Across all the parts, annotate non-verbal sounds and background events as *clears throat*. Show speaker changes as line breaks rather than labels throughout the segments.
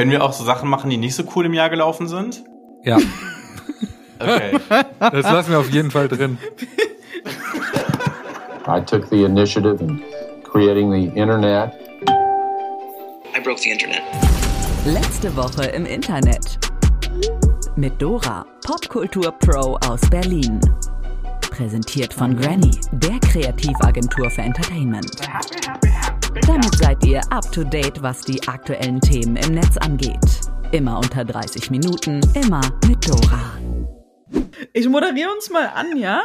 Können wir auch so Sachen machen, die nicht so cool im Jahr gelaufen sind?
Ja.
Okay. *laughs*
Das lassen wir auf jeden Fall drin.
I took the initiative in creating the internet.
I broke the internet.
Letzte Woche im Internet. Mit Dora, Popkultur Pro aus Berlin. Präsentiert von Granny, der Kreativagentur für Entertainment. Damit seid ihr up to date, was die aktuellen Themen im Netz angeht. Immer unter 30 Minuten, immer mit Dora.
Ich moderiere uns mal an, ja?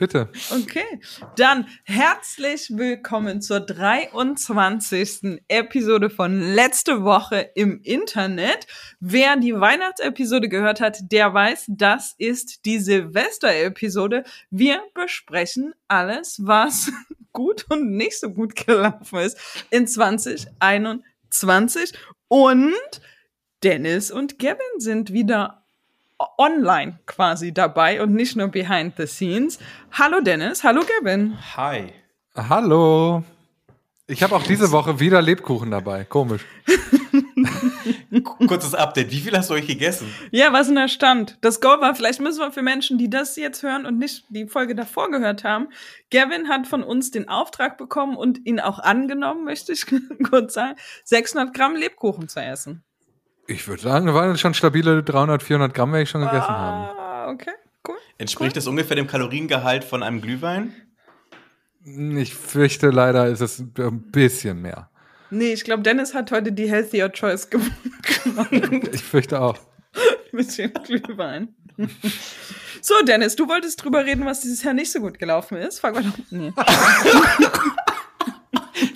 Bitte.
Okay. Dann herzlich willkommen zur 23. Episode von letzte Woche im Internet. Wer die Weihnachtsepisode gehört hat, der weiß, das ist die Silvester-Episode. Wir besprechen alles, was *laughs* gut und nicht so gut gelaufen ist in 2021. Und Dennis und Gavin sind wieder online quasi dabei und nicht nur behind the scenes. Hallo Dennis, hallo Gavin.
Hi.
Hallo. Ich habe auch diese Woche wieder Lebkuchen dabei. Komisch. *laughs*
Kurzes Update. Wie viel hast du euch gegessen?
Ja, was denn der Stand? Das Goal war, vielleicht müssen wir für Menschen, die das jetzt hören und nicht die Folge davor gehört haben, Gavin hat von uns den Auftrag bekommen und ihn auch angenommen, möchte ich *laughs* kurz sagen, 600 Gramm Lebkuchen zu essen.
Ich würde sagen, waren schon stabile 300, 400 Gramm, wenn ich schon gegessen haben.
Ah, okay, cool.
Entspricht das ungefähr dem Kaloriengehalt von einem Glühwein?
Ich fürchte, leider ist es ein bisschen mehr.
Nee, ich glaube, Dennis hat heute die Healthier Choice ge- *laughs* genommen.
Ich fürchte auch. *laughs*
mit dem Glühwein. So, Dennis, du wolltest drüber reden, was dieses Jahr nicht so gut gelaufen ist. Fang mal doch. Nee. *laughs*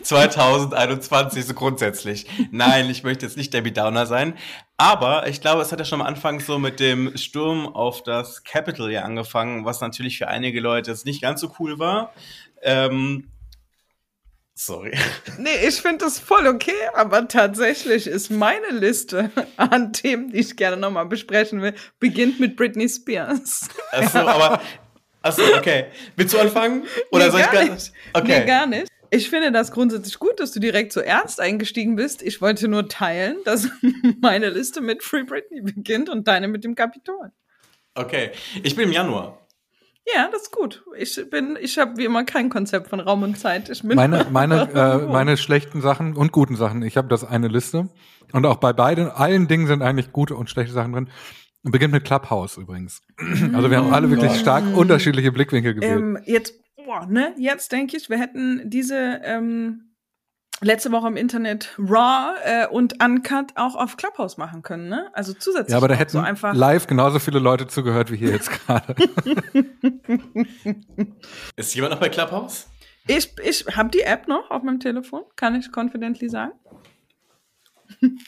2021 so grundsätzlich. Nein, ich möchte jetzt nicht Debbie Downer sein. Aber ich glaube, es hat ja schon am Anfang so mit dem Sturm auf das Capitol ja angefangen, was natürlich für einige Leute jetzt nicht ganz so cool war. Ähm, sorry.
Nee, ich finde das voll okay, aber tatsächlich ist meine Liste an Themen, die ich gerne nochmal besprechen will, beginnt mit Britney Spears.
Achso, aber. Achso, okay. Willst du anfangen? Oder
nee,
soll ich
gar
gar
nicht.
Okay.
Nee, gar nicht. Ich finde das grundsätzlich gut, dass du direkt zuerst eingestiegen bist. Ich wollte nur teilen, dass *laughs* meine Liste mit Free Britney beginnt und deine mit dem Kapitol.
Okay. Ich bin im Januar.
Ja, das ist gut. Ich bin, ich habe wie immer kein Konzept von Raum und Zeit. Ich bin
Meine, *laughs* meine, äh, meine schlechten Sachen und guten Sachen. Ich habe das eine Liste. Und auch bei beiden, allen Dingen sind eigentlich gute und schlechte Sachen drin. Beginnt mit Clubhouse übrigens. *clears throat* Also wir haben alle wirklich stark unterschiedliche Blickwinkel gewählt.
ähm, jetzt, boah, ne, jetzt denke ich, wir hätten diese ähm, letzte Woche im Internet Raw äh, und Uncut auch auf Clubhouse machen können, ne? Also zusätzlich.
ja, aber da hätten
so einfach.
live genauso viele Leute zugehört wie hier jetzt gerade. *laughs*
Ist jemand noch bei Clubhouse?
Ich, ich habe die App noch auf meinem Telefon, kann ich confidently sagen. *laughs*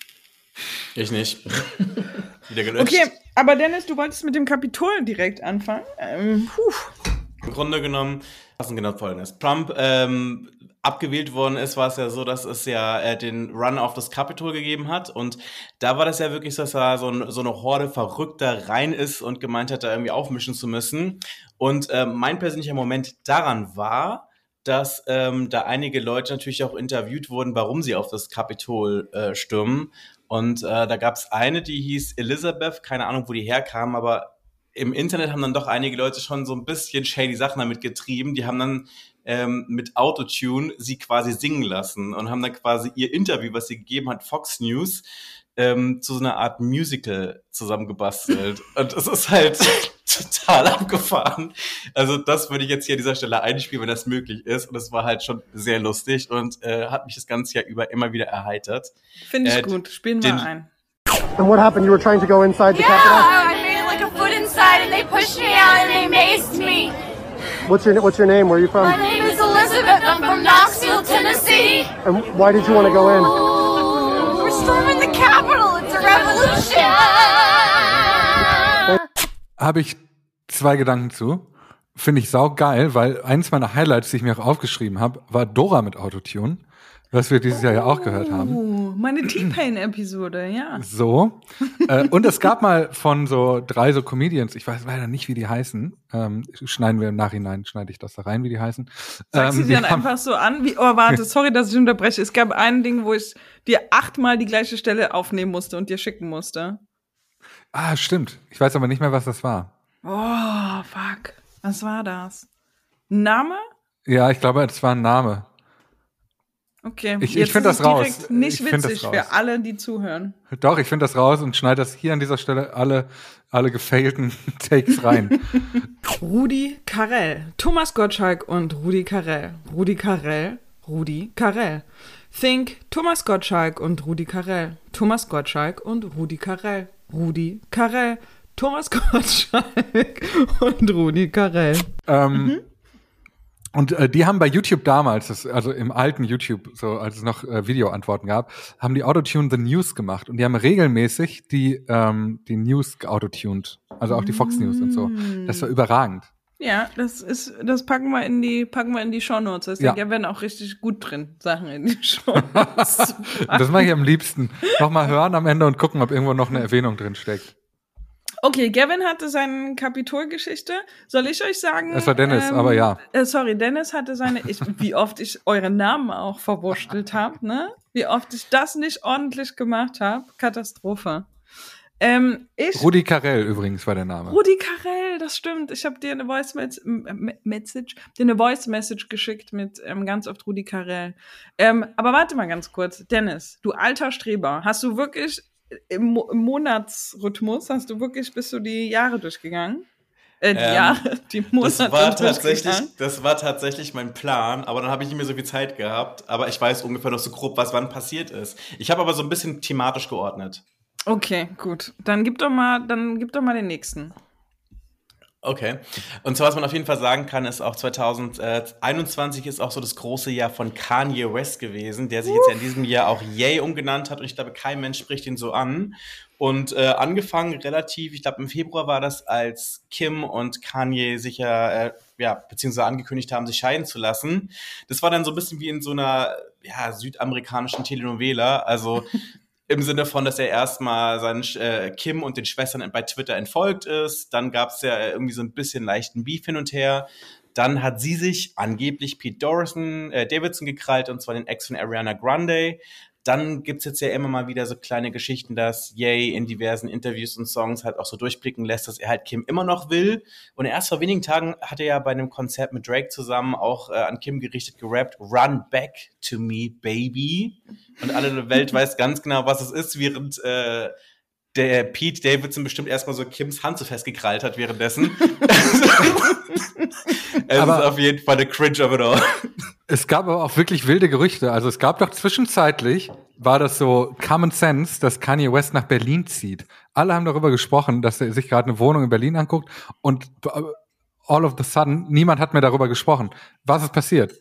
Ich nicht. *laughs* Wieder gelöscht.
Okay, aber Dennis, du wolltest mit dem Kapitol direkt anfangen. Ähm, puh.
Im Grunde genommen, was denn genau folgendes? Trump ähm, abgewählt worden ist, war es ja so, dass es ja äh, den Run auf das Capitol gegeben hat. Und da war das ja wirklich so, dass da so, ein, so eine Horde Verrückter rein ist und gemeint hat, da irgendwie aufmischen zu müssen. Und ähm, mein persönlicher Moment daran war, dass ähm, da einige Leute natürlich auch interviewt wurden, warum sie auf das Kapitol äh, stürmen. Und äh, da gab es eine, die hieß Elizabeth, keine Ahnung, wo die herkam, aber im Internet haben dann doch einige Leute schon so ein bisschen shady Sachen damit getrieben. Die haben dann ähm, mit Autotune sie quasi singen lassen und haben dann quasi ihr Interview, was sie gegeben hat, Fox News, ähm, zu so einer Art Musical zusammengebastelt. *laughs* und es ist halt *laughs* total abgefahren. Also das würde ich jetzt hier an dieser Stelle einspielen, wenn das möglich ist. Und es war halt schon sehr lustig und äh, hat mich das ganze Jahr über immer wieder erheitert.
Finde ich
Äh,
gut. Spielen wir ein.
And what happened? You were trying to go inside the
Yeah,
Capitol?
Pushed me out and they maced me.
What's your What's your name? Where are you from?
My name is Elizabeth. I'm from Knoxville, Tennessee.
And why did you want to go in?
We're storming the Capitol. It's a revolution.
Habe ich zwei Gedanken zu. Finde ich sau geil, weil eins meiner Highlights, die ich mir auch aufgeschrieben habe, war Dora mit Autotune. Was wir dieses Jahr ja auch gehört haben.
Oh, meine T-Pain-Episode, ja.
So. äh, und es gab mal von so drei so Comedians, ich weiß leider nicht, wie die heißen. Ähm, schneiden wir im Nachhinein, schneide ich das da rein, wie die heißen.
Sagst
ähm,
du
die
dann
haben-
einfach so an? Wie, oh, warte, sorry, dass ich unterbreche. Es gab ein Ding, wo ich dir achtmal die gleiche Stelle aufnehmen musste und dir schicken musste.
Ah, stimmt. Ich weiß aber nicht mehr, was das war.
Oh, fuck. Was war das? Name?
Ja, ich glaube, es war ein Name.
Okay.
Ich- ich
jetzt
find
ist
das raus.
direkt Nicht
Ich
witzig
raus.
für alle, die zuhören.
Doch, ich finde das raus und schneide das hier an dieser Stelle alle, alle gefailten *laughs* Takes rein.
Rudi Carell. Thomas Gottschalk und Rudi Carell. Rudi Carell. Rudi Carell. Think Thomas Gottschalk und Rudi Carell. Thomas Gottschalk und Rudi Carell. Rudi Carell. Thomas *laughs* Gottschalk und Rudi Carell.
ähm, Und äh, die haben bei YouTube damals, das, also im alten YouTube, so als es noch äh, Videoantworten gab, haben die Autotune The News gemacht und die haben regelmäßig die ähm, die News geautotuned, also auch die Fox News und so. Das war überragend.
Ja, das ist, das packen wir in die, packen wir in die Shownotes. Da
Ja.
ja. werden auch richtig gut drin, Sachen in die Shownotes.
Und *laughs* das mache ich am liebsten. Nochmal hören am Ende und gucken, ob irgendwo noch eine Erwähnung drin steckt.
Okay, Gavin hatte seine Kapitolgeschichte. Soll ich euch sagen?
Es war Dennis, aber ja.
Äh, sorry, Dennis hatte seine. Ich, wie oft ich euren Namen auch verwurschtelt habe, ne? Wie oft ich das nicht ordentlich gemacht habe. Katastrophe. Ähm, ich.
Rudi Carell übrigens war der Name.
Rudi Carell, das stimmt. Ich habe dir eine Voice Message, dir eine Voice Message geschickt mit ähm, ganz oft Rudi Carell. Ähm, aber warte mal ganz kurz, Dennis, du alter Streber, hast du wirklich im, Mo im Monatsrhythmus, hast du wirklich bist du die Jahre durchgegangen? Äh, die
Ähm,
Jahre, *laughs* die Monate
Das war tatsächlich, das war tatsächlich mein Plan, aber dann habe ich nicht mehr so viel Zeit gehabt. Aber ich weiß ungefähr noch so grob, was wann passiert ist. Ich habe aber so ein bisschen thematisch geordnet.
Okay, gut. Dann gib doch mal, dann gib doch mal den nächsten.
Okay. Und zwar, was man auf jeden Fall sagen kann, ist auch 2021 ist auch so das große Jahr von Kanye West gewesen, der sich jetzt in diesem Jahr auch Yay umgenannt hat und ich glaube, kein Mensch spricht ihn so an. Und äh, angefangen relativ, ich glaube im Februar war das, als Kim und Kanye sich ja, äh, ja, beziehungsweise angekündigt haben, sich scheiden zu lassen. Das war dann so ein bisschen wie in so einer ja, südamerikanischen Telenovela. Also im Sinne von, dass er erstmal seinen äh, Kim und den Schwestern bei Twitter entfolgt ist. Dann gab es ja irgendwie so ein bisschen leichten Beef hin und her. Dann hat sie sich angeblich Pete Dorison, äh, Davidson gekrallt, und zwar den Ex von Ariana Grande. Dann gibt's jetzt ja immer mal wieder so kleine Geschichten, dass Ye in diversen Interviews und Songs halt auch so durchblicken lässt, dass er halt Kim immer noch will. Und erst vor wenigen Tagen hat er ja bei einem Konzert mit Drake zusammen auch äh, an Kim gerichtet gerappt, Run back to me, baby. Und alle Welt *laughs* weiß ganz genau, was es ist, während äh, der Pete Davidson bestimmt erstmal so Kims Hand so festgekrallt hat währenddessen. *laughs* es
Aber-
ist auf jeden Fall eine Cringe of it all.
Es gab aber auch wirklich wilde Gerüchte. Also es gab doch zwischenzeitlich, war das so Common Sense, dass Kanye West nach Berlin zieht. Alle haben darüber gesprochen, dass er sich gerade eine Wohnung in Berlin anguckt und äh, all of the sudden, niemand hat mehr darüber gesprochen. Was ist passiert?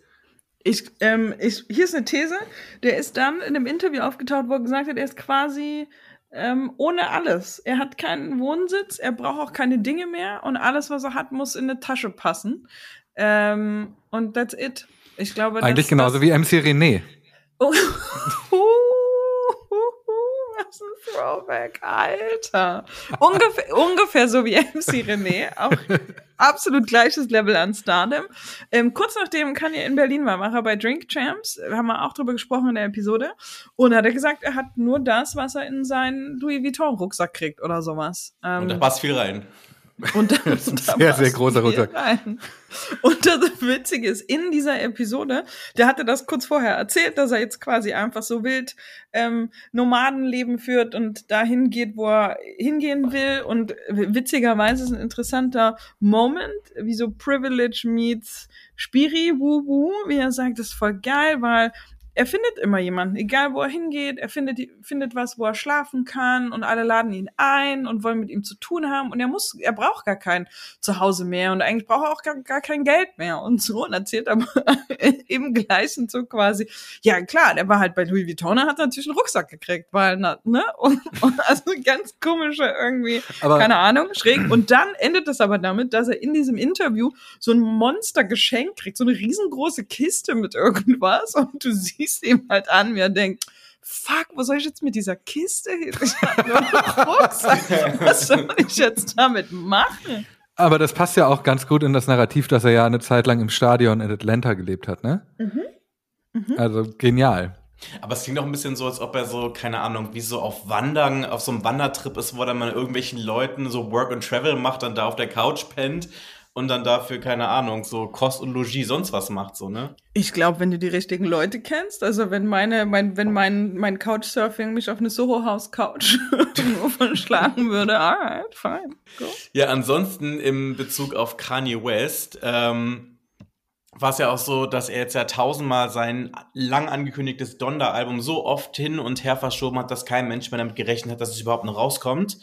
Ich, ähm, ich, hier ist eine These. Der ist dann in einem Interview aufgetaucht, wo er gesagt hat, er ist quasi ähm, ohne alles. Er hat keinen Wohnsitz, er braucht auch keine Dinge mehr und alles, was er hat, muss in eine Tasche passen. Ähm, und that's it. Ich glaube,
Eigentlich
das,
genauso
das,
wie MC René. *laughs*
Oh. Was ein Throwback, Alter. Ungefähr, ungefähr so wie MC René. Auch *laughs* absolut gleiches Level an Stardom. Ähm, kurz nachdem Kanye in Berlin war, war er bei Drink Champs. Haben wir auch drüber gesprochen in der Episode. Und hat er gesagt, er hat nur das, was er in seinen Louis Vuitton-Rucksack kriegt oder sowas. Ähm,
Und da passt viel rein.
Und *laughs* da,
Das ist ein sehr, sehr großer Rucksack.
rein. Und das Witzige ist, in dieser Episode, der hatte das kurz vorher erzählt, dass er jetzt quasi einfach so wild ähm, Nomadenleben führt und dahin geht, wo er hingehen will. Und witzigerweise ist ein interessanter Moment, wie so Privilege meets Spiri, Wu Wu, wie er sagt, das ist voll geil, weil er findet immer jemanden, egal wo er hingeht, er findet, findet was, wo er schlafen kann. Und alle laden ihn ein und wollen mit ihm zu tun haben. Und er muss, er braucht gar kein Zuhause mehr. Und eigentlich braucht er auch gar, gar kein Geld mehr und so. Und erzählt aber *laughs* im gleichen Zug quasi, ja klar, der war halt bei Louis Vuitton, er hat natürlich einen Rucksack gekriegt, weil, ne, *laughs* und, und also ganz komische irgendwie,
Aber-
keine Ahnung, schräg. Und dann endet es aber damit, dass er in diesem Interview so ein Monstergeschenk kriegt, so eine riesengroße Kiste mit irgendwas. Und du siehst siehst ihm halt an, wie er denkt, fuck, was soll ich jetzt mit dieser Kiste hin? Ich hab nur einen Rucksack. Was soll ich jetzt damit machen?
Aber das passt ja auch ganz gut in das Narrativ, dass er ja eine Zeit lang im Stadion in Atlanta gelebt hat, ne? Also genial.
Aber es klingt auch ein bisschen so, als ob er so, keine Ahnung, wie so auf Wandern, auf so einem Wandertrip ist, wo er dann mal irgendwelchen Leuten so Work and Travel macht, dann da auf der Couch pennt und dann dafür, keine Ahnung, so Kost und Logis sonst was macht, so, ne?
Ich glaube, wenn du die richtigen Leute kennst, also wenn meine, mein, wenn mein, mein Couchsurfing mich auf eine Soho-House-Couch *laughs* verschlagen würde, alright, fine, go.
Ja, ansonsten im Bezug auf Kanye West, ähm, war es ja auch so, dass er jetzt ja tausendmal sein lang angekündigtes Donda-Album so oft hin und her verschoben hat, dass kein Mensch mehr damit gerechnet hat, dass es überhaupt noch rauskommt.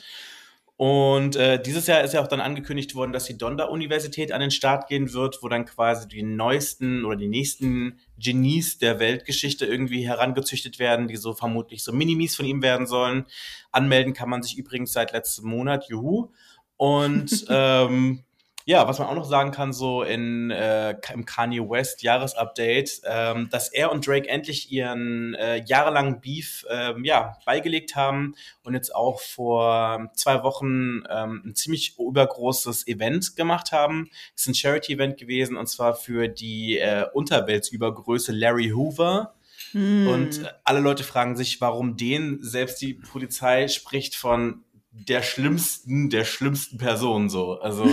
Und äh, dieses Jahr ist ja auch dann angekündigt worden, dass die Donda-Universität an den Start gehen wird, wo dann quasi die neuesten oder die nächsten Genies der Weltgeschichte irgendwie herangezüchtet werden, die so vermutlich so Minimis von ihm werden sollen. Anmelden kann man sich übrigens seit letztem Monat, juhu. Und *laughs* ähm, ja, was man auch noch sagen kann, so in, äh, im Kanye West Jahresupdate, ähm, dass er und Drake endlich ihren äh, jahrelangen Beef ähm, ja, beigelegt haben und jetzt auch vor zwei Wochen ähm, ein ziemlich übergroßes Event gemacht haben. Es ist ein Charity-Event gewesen und zwar für die äh, Unterweltsübergröße Larry Hoover. Und alle Leute fragen sich, warum den, selbst die Polizei spricht von der schlimmsten, der schlimmsten Person so. Also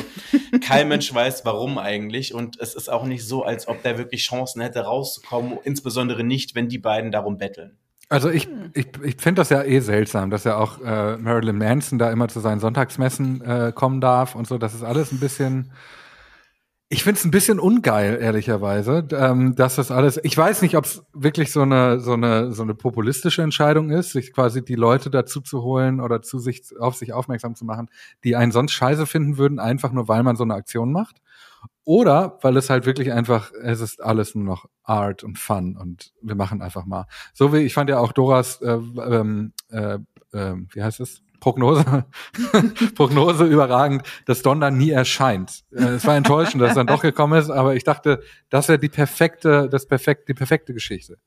kein Mensch *laughs* weiß, warum eigentlich. Und es ist auch nicht so, als ob der wirklich Chancen hätte, rauszukommen, insbesondere nicht, wenn die beiden darum betteln.
Also ich, ich, ich finde das ja eh seltsam, dass ja auch äh, Marilyn Manson da immer zu seinen Sonntagsmessen äh, kommen darf und so. Das ist alles ein bisschen. Ich finde es ein bisschen ungeil, ehrlicherweise, ähm, dass das alles. Ich weiß nicht, ob es wirklich so eine so eine so eine populistische Entscheidung ist, sich quasi die Leute dazu zu holen oder zu sich auf sich aufmerksam zu machen, die einen sonst scheiße finden würden, einfach nur weil man so eine Aktion macht. Oder weil es halt wirklich einfach, es ist alles nur noch Art und Fun und wir machen einfach mal. So wie ich fand ja auch Doras, äh, ähm, äh, äh, wie heißt es? Prognose, *laughs* Prognose überragend, dass Don dann nie erscheint. Äh, es war enttäuschend, dass es dann doch gekommen ist, aber ich dachte, das wäre die perfekte, das perfekt, die perfekte Geschichte.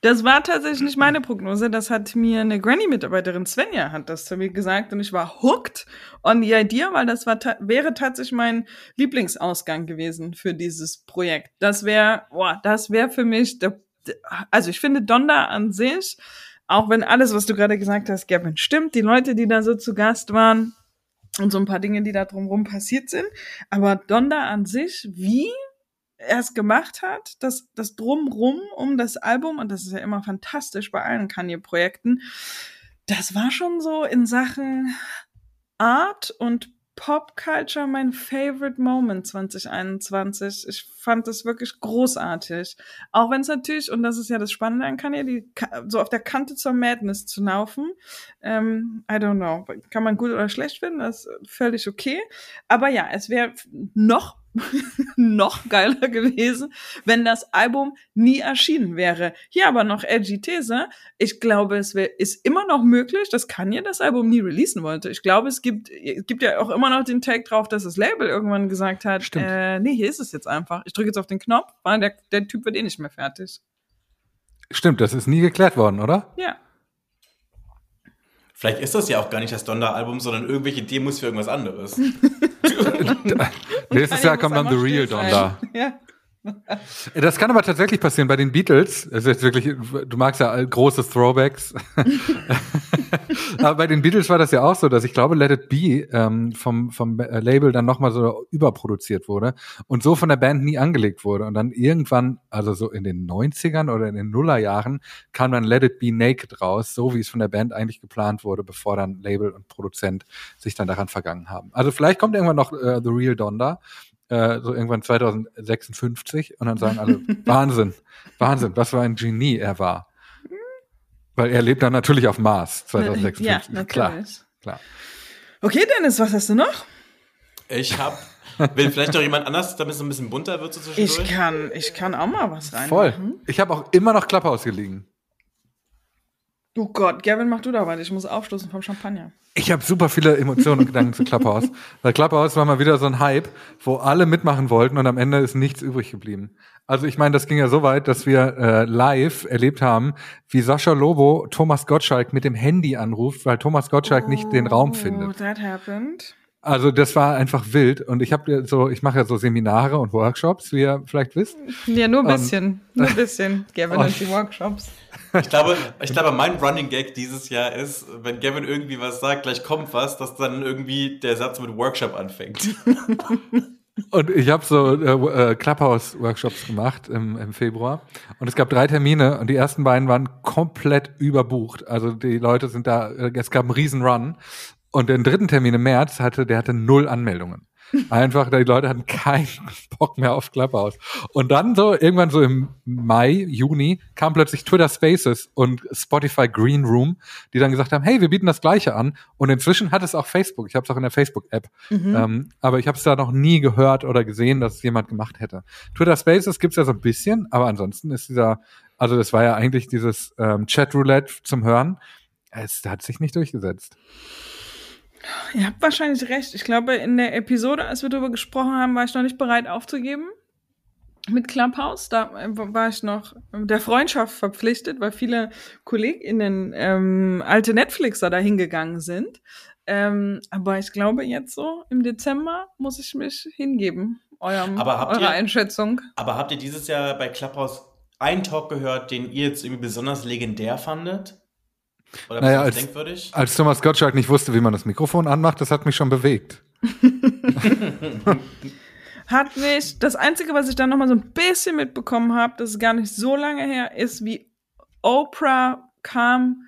Das war tatsächlich nicht meine Prognose. Das hat mir eine Granny-Mitarbeiterin Svenja hat das zu mir gesagt und ich war hooked on the idea, weil das war ta wäre tatsächlich mein Lieblingsausgang gewesen für dieses Projekt. Das wäre, boah, das wäre für mich, der, also ich finde Donda an sich, auch wenn alles, was du gerade gesagt hast, Gavin, stimmt, die Leute, die da so zu Gast waren und so ein paar Dinge, die da drumherum passiert sind, aber Donda an sich, wie er es gemacht hat, das, das Drumrum um das Album, und das ist ja immer fantastisch bei allen Kanye-Projekten, das war schon so in Sachen Art und Pop-Culture mein favorite Moment 2021. Ich fand das wirklich großartig. Auch wenn es natürlich, und das ist ja das Spannende an Kanye, die so auf der Kante zur Madness zu laufen. Ähm, I don't know. Kann man gut oder schlecht finden, das ist völlig okay. Aber ja, es wäre noch *laughs* noch geiler gewesen, wenn das Album nie erschienen wäre. Hier aber noch edgy These. Ich glaube, es wär, ist immer noch möglich, dass Kanye das Album nie releasen wollte. Ich glaube, es gibt, es gibt ja auch immer noch den Tag drauf, dass das Label irgendwann gesagt hat,
Stimmt.
äh, nee, hier ist es jetzt einfach. Ich drücke jetzt auf den Knopf, weil der, der Typ wird eh nicht mehr fertig.
Stimmt, das ist nie geklärt worden, oder?
Ja.
Vielleicht ist das ja auch gar nicht das Donda-Album, sondern irgendwelche Demos für irgendwas anderes. *laughs* *laughs*
Nächstes Jahr kommt dann The Real Donda. *laughs*
Ja. *laughs*
Das kann aber tatsächlich passieren bei den Beatles. Es ist jetzt wirklich, du magst ja große Throwbacks. *laughs* aber bei den Beatles war das ja auch so, dass ich glaube, Let It Be ähm, vom, vom äh, Label dann nochmal so überproduziert wurde und so von der Band nie angelegt wurde. Und dann irgendwann, also so in den 90ern oder in den Nullerjahren, kam dann Let It Be Naked raus, so wie es von der Band eigentlich geplant wurde, bevor dann Label und Produzent sich dann daran vergangen haben. Also vielleicht kommt irgendwann noch äh, The Real Donda äh, so irgendwann 2056 und dann sagen alle, *laughs* Wahnsinn, Wahnsinn, was für ein Genie er war. Weil er lebt dann natürlich auf Mars 2056.
Ja, natürlich.
Klar, klar.
Okay, Dennis, was hast du noch?
Ich hab, will vielleicht noch jemand anders, damit es ein bisschen bunter wird so zwischendurch?
Ich kann, ich kann auch mal was rein.
Voll. Ich habe auch immer noch Klapphaus gelegen.
Oh Gott, Gavin, mach du da weiter. Ich muss aufstoßen vom Champagner.
Ich habe super viele Emotionen und Gedanken zu Clubhouse. Weil Clubhouse war mal wieder so ein Hype, wo alle mitmachen wollten und am Ende ist nichts übrig geblieben. Also ich meine, das ging ja so weit, dass wir äh, live erlebt haben, wie Sascha Lobo Thomas Gottschalk mit dem Handy anruft, weil Thomas Gottschalk nicht den Raum
Oh,
findet.
that happened.
Also das war einfach wild und ich habe so, ich mache ja so Seminare und Workshops, wie ihr vielleicht wisst.
Ja, nur ein
Und-
bisschen. Nur ein bisschen. *laughs* Gavin
Und-
und die Workshops.
Ich glaube, ich glaube, mein Running Gag dieses Jahr ist, wenn Gavin irgendwie was sagt, gleich kommt was, dass dann irgendwie der Satz mit Workshop anfängt. *laughs*
Und ich habe so äh, äh, Clubhouse-Workshops gemacht im, im Februar. Und es gab drei Termine und die ersten beiden waren komplett überbucht. Also die Leute sind da, äh, es gab einen riesen Run. Und den dritten Termin im März hatte, der hatte null Anmeldungen. Einfach, die Leute hatten keinen *laughs* Bock mehr auf Clubhouse. Und dann so, irgendwann so im Mai, Juni, kam plötzlich Twitter Spaces und Spotify Green Room, die dann gesagt haben, hey, wir bieten das Gleiche an. Und inzwischen hat es auch Facebook. Ich habe es auch in der Facebook-App. Ähm, aber ich habe es da noch nie gehört oder gesehen, dass es jemand gemacht hätte. Twitter Spaces gibt's ja so ein bisschen, aber ansonsten ist dieser, also das war ja eigentlich dieses ähm, Chat-Roulette zum Hören. Es hat sich nicht durchgesetzt.
Ihr habt wahrscheinlich recht. Ich glaube, in der Episode, als wir darüber gesprochen haben, war ich noch nicht bereit aufzugeben. Mit Clubhouse, da äh, war ich noch der Freundschaft verpflichtet, weil viele KollegInnen ähm, alte Netflixer da hingegangen sind. Ähm, aber ich glaube, jetzt so im Dezember muss ich mich hingeben, eurem,
Aber habt
eurer
ihr-
Einschätzung.
Aber habt ihr dieses Jahr bei Clubhouse einen Talk gehört, den ihr jetzt irgendwie besonders legendär fandet? Oder
Naja, als-
denkwürdig?
Als Thomas Gottschalk nicht wusste, wie man das Mikrofon anmacht, das hat mich schon bewegt. *laughs*
Hat mich, das Einzige, was ich dann noch mal so ein bisschen mitbekommen habe, das ist gar nicht so lange her, ist, wie Oprah kam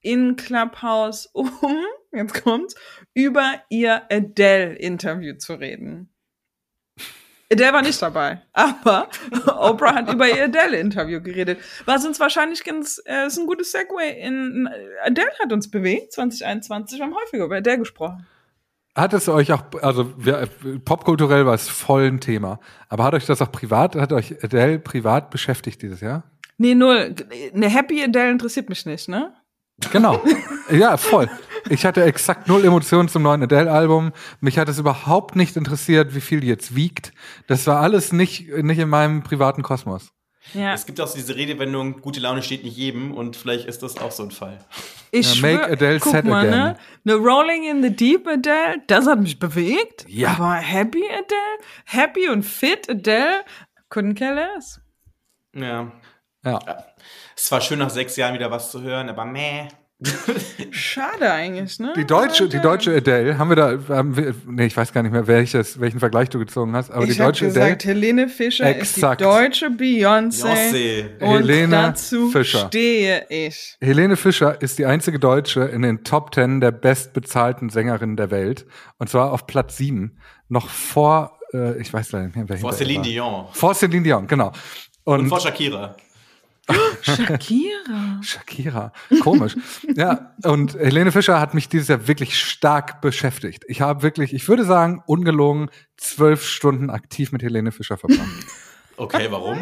in Clubhouse, um, *laughs* jetzt kommt's, über ihr Adele-Interview zu reden. Adele war nicht dabei, aber *laughs* Oprah hat über ihr Adele-Interview geredet. Was uns wahrscheinlich ganz, äh, ist ein gutes Segway in, Adele hat uns bewegt, 2021, wir haben häufiger über Adele gesprochen.
Hat es euch auch, also wir, popkulturell war es voll ein Thema, aber hat euch das auch privat, hat euch Adele privat beschäftigt dieses Jahr?
Nee, null. Eine Happy Adele interessiert mich nicht, ne?
Genau. *laughs* ja, voll. Ich hatte exakt null Emotionen zum neuen Adele-Album. Mich hat es überhaupt nicht interessiert, wie viel die jetzt wiegt. Das war alles nicht, nicht in meinem privaten Kosmos.
Ja.
Es gibt auch so diese Redewendung, gute Laune steht nicht jedem und vielleicht ist das auch so ein Fall.
Ich
Ja, make Adele
guck
sad
mal,
again.
ne? Eine Rolling in the Deep Adele, das hat mich bewegt.
Ja.
Aber Happy Adele, Happy und Fit Adele, couldn't care less.
Ja.
Ja.
Es war schön nach sechs Jahren wieder was zu hören, aber meh.
Schade eigentlich, ne?
Die deutsche, die
Adele.
deutsche Adele, haben wir da, haben wir, nee, ich weiß gar nicht mehr, welches, welchen Vergleich du gezogen hast, aber
ich
die deutsche
gesagt,
Adele,
Helene Fischer
Exakt.
ist die deutsche Beyoncé. Und
Helene
dazu
Fischer.
stehe ich.
Helene Fischer ist die einzige Deutsche in den Top Ten der bestbezahlten Sängerinnen der Welt. Und zwar auf Platz sieben. Noch vor, äh, ich weiß leider nicht mehr, wer
Vor
war.
Dion.
Vor Celine Dion, genau.
Und
Und,
vor Shakira.
Shakira. *laughs*
Shakira. Komisch. ja, und Helene Fischer hat mich dieses Jahr wirklich stark beschäftigt. Ich habe wirklich, ich würde sagen, ungelogen zwölf Stunden aktiv mit Helene Fischer verbracht.
Okay, warum?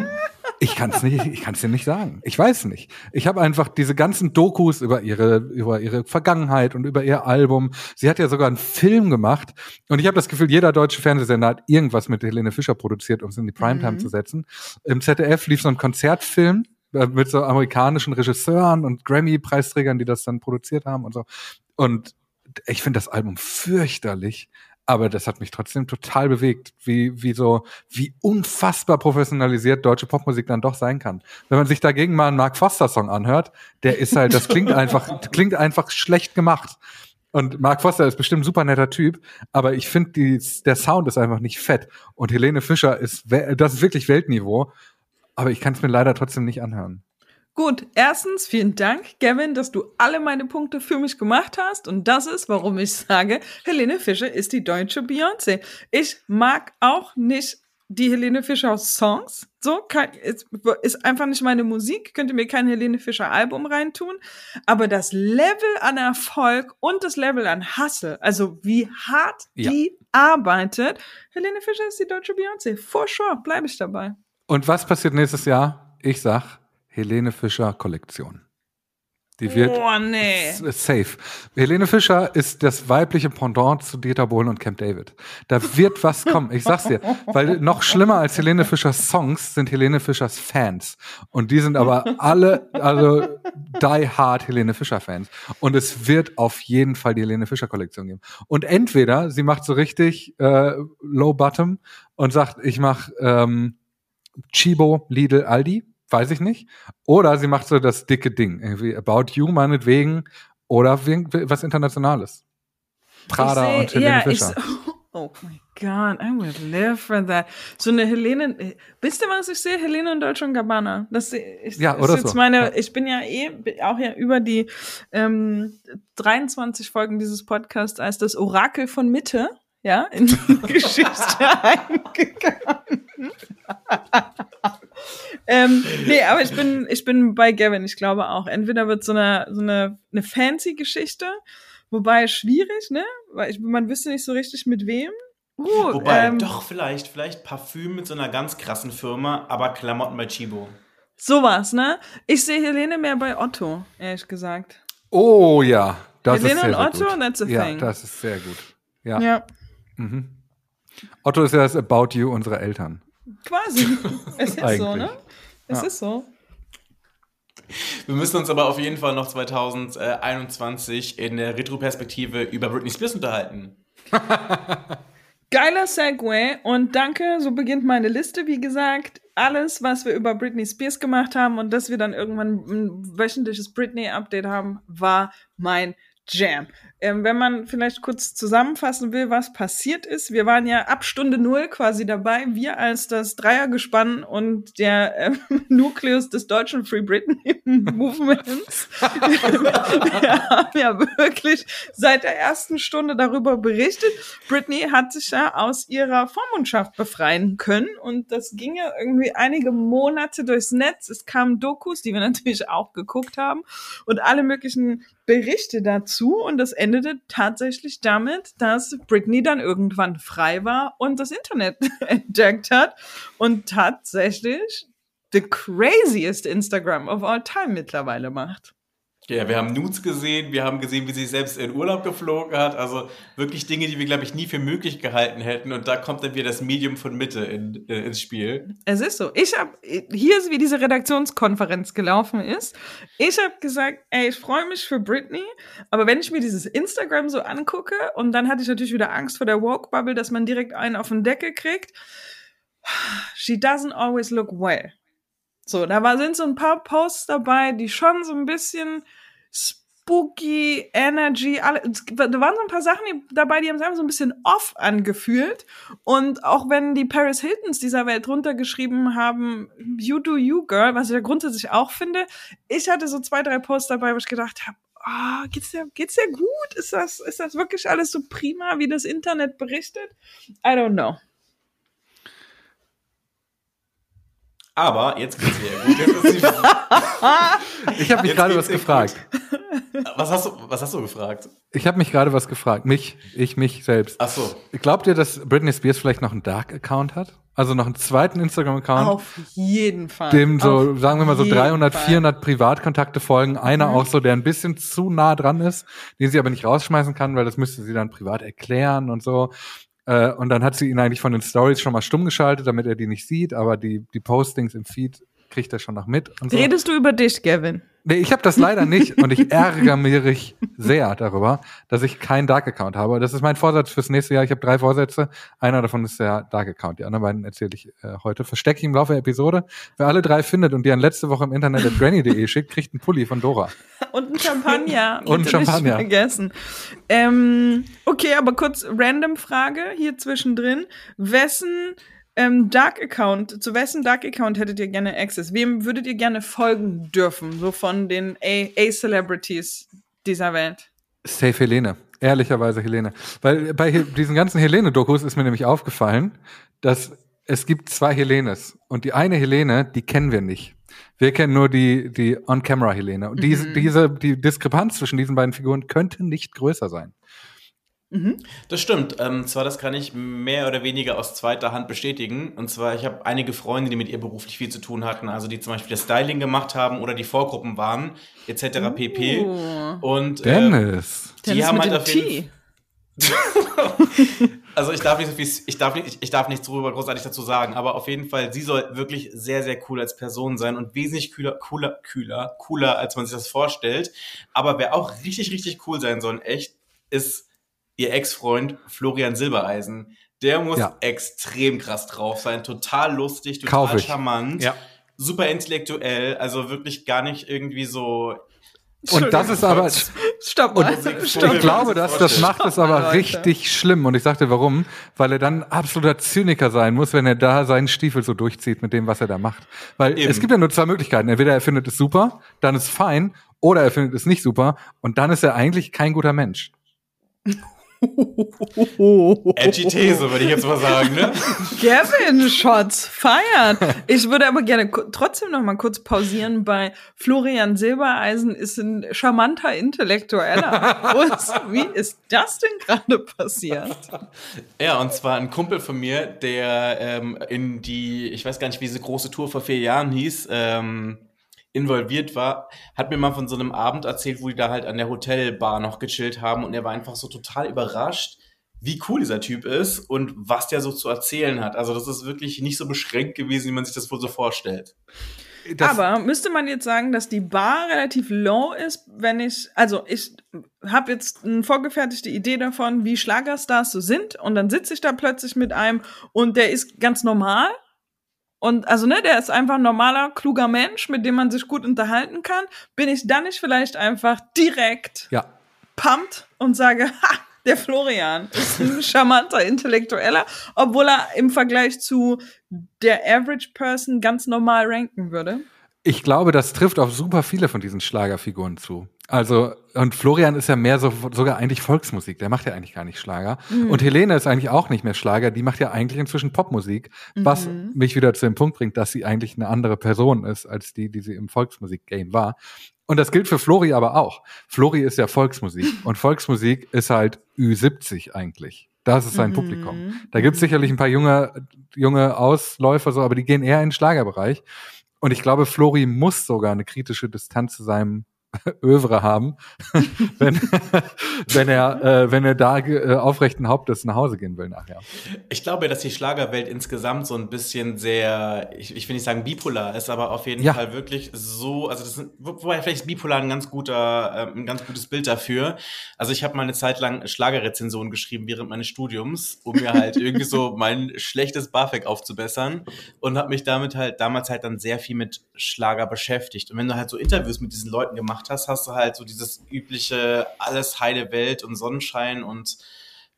Ich kann es nicht, ich kann es dir nicht sagen. Ich weiß nicht. Ich habe einfach diese ganzen Dokus über ihre über ihre Vergangenheit und über ihr Album. Sie hat ja sogar einen Film gemacht und ich habe das Gefühl, jeder deutsche Fernsehsender hat irgendwas mit Helene Fischer produziert, um es in die Primetime zu setzen. Im ZDF lief so ein Konzertfilm mit so amerikanischen Regisseuren und Grammy-Preisträgern, die das dann produziert haben und so. Und ich finde das Album fürchterlich. Aber das hat mich trotzdem total bewegt, wie, wie so, wie unfassbar professionalisiert deutsche Popmusik dann doch sein kann. Wenn man sich dagegen mal einen Mark Foster Song anhört, der ist halt, das klingt einfach, *laughs* klingt einfach schlecht gemacht. Und Mark Foster ist bestimmt ein super netter Typ, aber ich finde, der Sound ist einfach nicht fett. Und Helene Fischer ist, das ist wirklich Weltniveau. Aber ich kann es mir leider trotzdem nicht anhören.
Gut, erstens, vielen Dank, Gavin, dass du alle meine Punkte für mich gemacht hast. Und das ist, warum ich sage, Helene Fischer ist die deutsche Beyoncé. Ich mag auch nicht die Helene Fischer Songs. So, kann, ist, ist einfach nicht meine Musik. Könnte mir kein Helene Fischer Album reintun. Aber das Level an Erfolg und das Level an Hustle, also wie hart
Ja.
die arbeitet, Helene Fischer ist die deutsche Beyoncé. For sure, bleibe ich dabei.
Und was passiert nächstes Jahr? Ich sag, Helene Fischer Kollektion. Die wird
Oh, nee.
safe. Helene Fischer ist das weibliche Pendant zu Dieter Bohlen und Camp David. Da wird was kommen, ich sag's dir. Weil noch schlimmer als Helene Fischers Songs sind Helene Fischers Fans. Und die sind aber alle, also die hard Helene Fischer Fans. Und es wird auf jeden Fall die Helene Fischer Kollektion geben. Und entweder sie macht so richtig äh, Low Bottom und sagt, ich mach ähm, Chibo, Lidl, Aldi, weiß ich nicht. Oder sie macht so das dicke Ding, irgendwie About You meinetwegen oder was Internationales. Prada
seh-
und Helene
ich
Fischer. *laughs*
Oh my God, I would live for that. So eine Helene, wisst ihr was ich sehe? Helene und Deutsche und Gabbana. Das ich,
Ja,
ist
oder
jetzt
so.
meine, ich bin ja eh auch ja über die ähm, 23 Folgen dieses Podcasts als das Orakel von Mitte, ja, in die *laughs* Geschichte eingegangen. ähm, nee, aber ich bin, ich bin bei Gavin. Ich glaube auch. Entweder wird so eine, so eine, eine fancy Geschichte, wobei schwierig, ne? Weil ich, man wüsste nicht so richtig mit wem. Uh,
Wobei,
ähm,
doch, vielleicht, vielleicht Parfüm mit so einer ganz krassen Firma, aber Klamotten bei Chibo.
Sowas, ne? Ich sehe Helene mehr bei Otto, ehrlich gesagt.
Oh ja, das
Helene
ist sehr,
und
sehr
Otto,
gut.
that's a
ja,
thing.
das ist sehr gut. Ja.
Ja,
Mhm. Otto ist ja das About You unserer Eltern.
quasi. Es ist so, ne? Es
Ja.
ist so.
Wir müssen uns aber auf jeden Fall noch 2021 in der Retroperspektive über Britney Spears unterhalten. *laughs*
Geiler Segway und danke, so beginnt meine Liste. Wie gesagt, alles, was wir über Britney Spears gemacht haben und dass wir dann irgendwann ein wöchentliches Britney-Update haben, war mein Jam. Ähm, wenn man vielleicht kurz zusammenfassen will, was passiert ist, wir waren ja ab Stunde Null quasi dabei, wir als das Dreiergespann und der ähm, *laughs* Nukleus des deutschen Free Britney *laughs* Movements. *laughs* wir haben ja wirklich seit der ersten Stunde darüber berichtet. Britney hat sich ja aus ihrer Vormundschaft befreien können und das ging ja irgendwie einige Monate durchs Netz. Es kamen Dokus, die wir natürlich auch geguckt haben und alle möglichen Berichte dazu und das endete tatsächlich damit, dass Britney dann irgendwann frei war und das Internet *laughs* entdeckt hat und tatsächlich the craziest Instagram of all time mittlerweile macht.
Ja, wir haben Nudes gesehen, wir haben gesehen, wie sie selbst in Urlaub geflogen hat. Also wirklich Dinge, die wir, glaube ich, nie für möglich gehalten hätten. Und da kommt dann wieder das Medium von Mitte in, äh, ins Spiel.
Es ist so. Ich habe hier ist wie diese Redaktionskonferenz gelaufen ist. Ich habe gesagt, ey, ich freue mich für Britney, aber wenn ich mir dieses Instagram so angucke und dann hatte ich natürlich wieder Angst vor der Woke Bubble, dass man direkt einen auf den Deckel kriegt. She doesn't always look well. So, da sind so ein paar Posts dabei, die schon so ein bisschen spooky Energy, alle, da waren so ein paar Sachen dabei, die haben es einfach so ein bisschen off angefühlt. Und auch wenn die Paris Hiltons dieser Welt runtergeschrieben haben, you do you, girl, was ich ja grundsätzlich auch finde, ich hatte so zwei, drei Posts dabei, wo ich gedacht habe, ah, geht's dir, geht's dir gut? Ist das, ist das wirklich alles so prima, wie das Internet berichtet? I don't know.
Aber jetzt geht's wieder gut. Jetzt ist sie, *laughs*
Ich habe mich gerade was gefragt.
was, hast du, was hast du gefragt?
Ich habe mich gerade was gefragt. Mich, ich mich selbst.
Ach so.
Glaubt ihr, dass Britney Spears vielleicht noch einen Dark-Account hat? Also noch einen zweiten Instagram-Account?
Auf jeden Fall.
dem so,
Auf
sagen wir mal so
jeden
300,
Fall.
400 Privatkontakte folgen. Einer
Mhm.
auch so, der ein bisschen zu nah dran ist, den sie aber nicht rausschmeißen kann, weil das müsste sie dann privat erklären und so. Äh, Und dann hat sie ihn eigentlich von den Stories schon mal stumm geschaltet, damit er die nicht sieht, aber die, die Postings im Feed kriegt er schon noch mit. Und so.
Redest du über dich, Gavin?
Nee, ich habe das leider nicht und ich ärgere mich sehr darüber, dass ich keinen Dark-Account habe. Das ist mein Vorsatz fürs nächste Jahr. Ich habe drei Vorsätze. Einer davon ist der Dark-Account. Die anderen beiden erzähle ich äh, heute. Verstecke ich im Laufe der Episode. Wer alle drei findet und die an letzte Woche im Internet at granny.de schickt, kriegt einen Pulli von Dora. *laughs*
Und ein Champagner. *laughs*
Und ein
Bitte nicht
Champagner.
vergessen. Ähm, okay, aber kurz random Frage hier zwischendrin. Wessen ähm, Dark Account, zu wessen Dark Account hättet ihr gerne Access? Wem würdet ihr gerne folgen dürfen? So von den A-Celebrities dieser Welt.
Safe Helene. Ehrlicherweise Helene. Weil bei diesen ganzen Helene-Dokus ist mir nämlich aufgefallen, dass es gibt zwei Helenes. Und die eine Helene, die kennen wir nicht. Wir kennen nur die, die On-Camera-Helene. Und diese, diese, die Diskrepanz zwischen diesen beiden Figuren könnte nicht größer sein.
Das stimmt. Ähm, zwar, das kann ich mehr oder weniger aus zweiter Hand bestätigen. Und zwar, ich habe einige Freunde, die mit ihr beruflich viel zu tun hatten, also die zum Beispiel das Styling gemacht haben oder die Vorgruppen waren, etc. pp. Und äh,
Dennis.
die
Dennis
haben
mit
halt
dem
auf jeden
T. *laughs*
Also ich darf nicht so viel, ich darf nicht, ich darf nichts darüber großartig dazu sagen, aber auf jeden Fall, sie soll wirklich sehr, sehr cool als Person sein und wesentlich cooler, cooler, cooler, cooler, als man sich das vorstellt. Aber wer auch richtig, richtig cool sein soll, echt, ist ihr Ex-Freund Florian Silbereisen. Der muss
Ja.
extrem krass drauf sein, total lustig,
Kauf
total
ich.
charmant,
Ja.
super intellektuell, also wirklich gar nicht irgendwie so.
Und das ist aber,
Stopp.
Und-
Stopp.
ich glaube, dass das macht es aber richtig schlimm. Und ich sagte, warum? Weil er dann absoluter Zyniker sein muss, wenn er da seinen Stiefel so durchzieht mit dem, was er da macht. Weil
Eben.
es gibt ja nur zwei Möglichkeiten. Entweder er findet es super, dann ist fein, oder er findet es nicht super und dann ist er eigentlich kein guter Mensch.
Edgy These, würde ich jetzt mal sagen, ne?
Gavin Shots feiern. Ich würde aber gerne trotzdem noch mal kurz pausieren bei Florian Silbereisen ist ein charmanter Intellektueller. Was, wie ist das denn gerade passiert?
Ja, und zwar ein Kumpel von mir, der ähm, in die, ich weiß gar nicht, wie diese große Tour vor vier Jahren hieß, ähm, involviert war, hat mir mal von so einem Abend erzählt, wo die da halt an der Hotelbar noch gechillt haben und er war einfach so total überrascht, wie cool dieser Typ ist und was der so zu erzählen hat. Also das ist wirklich nicht so beschränkt gewesen, wie man sich das wohl so vorstellt.
Das,
aber müsste man jetzt sagen, dass die Bar relativ low ist, wenn ich, also ich habe jetzt eine vorgefertigte Idee davon, wie Schlagerstars so sind und dann sitze ich da plötzlich mit einem und der ist ganz normal und also ne, der ist einfach ein normaler, kluger Mensch, mit dem man sich gut unterhalten kann. Bin ich dann nicht vielleicht einfach direkt
ja.
pumpt und sage, *laughs* ha, der Florian ist ein *laughs* charmanter Intellektueller, obwohl er im Vergleich zu der Average Person ganz normal ranken würde.
Ich glaube, das trifft auf super viele von diesen Schlagerfiguren zu. Also, und Florian ist ja mehr so, sogar eigentlich Volksmusik. Der macht ja eigentlich gar nicht Schlager. Und Helene ist eigentlich auch nicht mehr Schlager. Die macht ja eigentlich inzwischen Popmusik. Was mich wieder zu dem Punkt bringt, dass sie eigentlich eine andere Person ist, als die, die sie im Volksmusik-Game war. Und das gilt für Flori aber auch. Flori ist ja Volksmusik. *laughs* Und Volksmusik ist halt Ü70 eigentlich. Das ist sein Publikum. Da gibt es sicherlich ein paar junge, junge Ausläufer, so, aber die gehen eher in den Schlagerbereich. Und ich glaube, Flori muss sogar eine kritische Distanz zu seinem Övre haben, *laughs* wenn, wenn er, äh, wenn er da äh, aufrechten Hauptes nach Hause gehen will nachher.
Ich glaube, dass die Schlagerwelt insgesamt so ein bisschen sehr, ich, ich will nicht sagen bipolar ist, aber auf jeden
Ja.
Fall wirklich so, also das sind, wo- wobei vielleicht ist bipolar ein ganz guter, ähm, ein ganz gutes Bild dafür. Also ich habe mal eine Zeit lang Schlagerrezensionen geschrieben während meines Studiums, um mir halt irgendwie so *laughs* mein schlechtes BAföG aufzubessern und habe mich damit halt damals halt dann sehr viel mit Schlager beschäftigt. Und wenn du halt so Interviews mit diesen Leuten gemacht hast, hast du halt so dieses übliche alles heile Welt und Sonnenschein und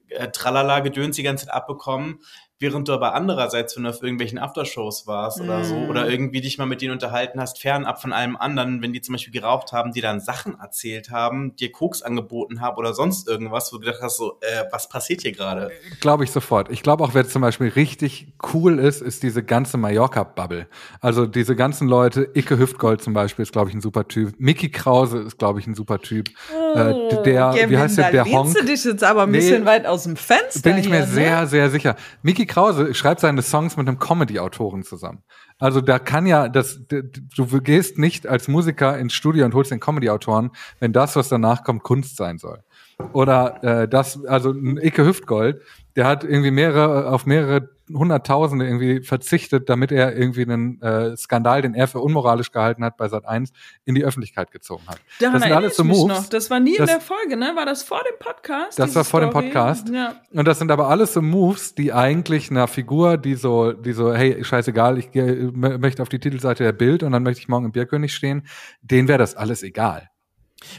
äh, Tralala Gedöns die ganze Zeit abbekommen, während du aber andererseits, wenn du auf irgendwelchen Aftershows warst oder so, oder irgendwie dich mal mit denen unterhalten hast, fernab von allem anderen, wenn die zum Beispiel geraucht haben, die dann Sachen erzählt haben, dir Koks angeboten haben oder sonst irgendwas, wo du gedacht hast, so, äh, was passiert hier gerade?
Glaube ich sofort. Ich glaube auch, wer zum Beispiel richtig cool ist, ist diese ganze Mallorca-Bubble. Also diese ganzen Leute, Icke Hüftgold zum Beispiel ist, glaube ich, ein super Typ. Mickey Krause ist, glaube ich, ein super Typ. äh, der, wie heißt der, der
Oh, da
Honk?
du dich jetzt aber ein
Nee.
bisschen weit aus dem Fenster.
Bin ich mir
hier,
sehr,
Ne?
sehr sicher. Mickey Krause schreibt seine Songs mit einem Comedy-Autoren zusammen. Also da kann ja, das, du gehst nicht als Musiker ins Studio und holst den Comedy-Autoren, wenn das, was danach kommt, Kunst sein soll. Oder äh, das, also ein Icke Hüftgold, der hat irgendwie mehrere, auf mehrere Hunderttausende irgendwie verzichtet, damit er irgendwie einen äh, Skandal, den er für unmoralisch gehalten hat, bei Sat 1 in die Öffentlichkeit gezogen hat.
Daran
das sind alles so Moves.
noch. Das war nie
Das-
in der Folge, ne? War das vor dem Podcast?
Das war vor dem
Story?
Podcast.
Ja.
Und das sind aber alles so Moves, die eigentlich einer Figur, die so, die so, hey, scheißegal, ich geh, mö- möchte auf die Titelseite der Bild und dann möchte ich morgen im Bierkönig stehen, denen wäre das alles egal.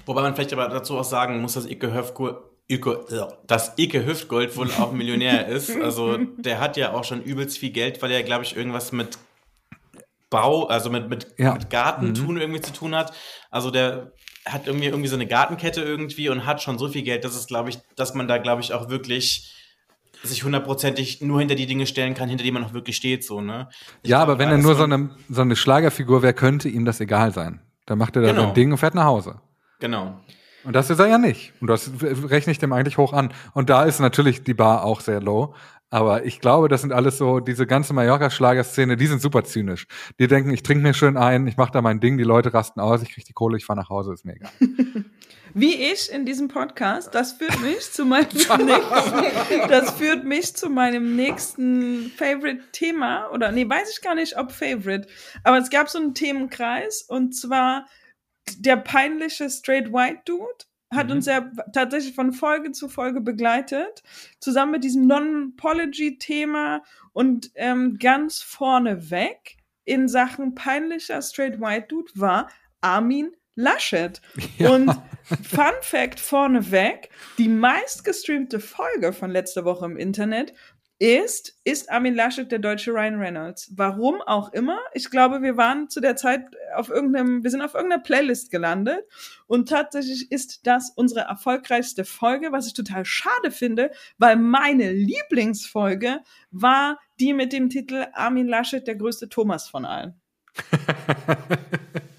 Wobei man vielleicht aber dazu auch sagen muss, dass Icke Hüftgold, Icke, dass Icke Hüftgold wohl auch Millionär *laughs* ist. Also der hat ja auch schon übelst viel Geld, weil er, glaube ich, irgendwas mit Bau, also mit, mit,
Ja.
mit Garten tun irgendwie zu tun hat. Also der hat irgendwie irgendwie so eine Gartenkette irgendwie und hat schon so viel Geld, dass es, glaube ich, dass man da, glaube ich, auch wirklich sich hundertprozentig nur hinter die Dinge stellen kann, hinter die man auch wirklich steht, so, ne? Ich
ja, aber wenn er nur so eine, so eine Schlagerfigur wäre, könnte ihm das egal sein. Dann macht er da
Genau.
sein Ding und fährt nach Hause.
Genau.
Und das ist er ja nicht. Und das rechne ich dem eigentlich hoch an. Und da ist natürlich die Bar auch sehr low. Aber ich glaube, das sind alles so, diese ganze Mallorca-Schlagerszene, die sind super zynisch. Die denken, ich trinke mir schön ein, ich mache da mein Ding, die Leute rasten aus, ich kriege die Kohle, ich fahre nach Hause, ist mir egal. *laughs*
Wie ich in diesem Podcast, das führt mich zu meinem *laughs* nächsten, das führt mich zu meinem nächsten Favorite-Thema. Oder nee, weiß ich gar nicht, ob Favorite. Aber es gab so einen Themenkreis und zwar der peinliche Straight White Dude hat uns ja tatsächlich von Folge zu Folge begleitet, zusammen mit diesem Non-Apology-Thema und ähm, ganz vorne weg in Sachen peinlicher Straight White Dude war Armin Laschet. *laughs* Und Fun Fact vorneweg, die meistgestreamte Folge von letzter Woche im Internet ist, ist Armin Laschet der deutsche Ryan Reynolds. Warum auch immer. Ich glaube, wir waren zu der Zeit auf irgendeinem, wir sind auf irgendeiner Playlist gelandet und tatsächlich ist das unsere erfolgreichste Folge, was ich total schade finde, weil meine Lieblingsfolge war die mit dem Titel Armin Laschet, der größte Thomas von allen. *laughs*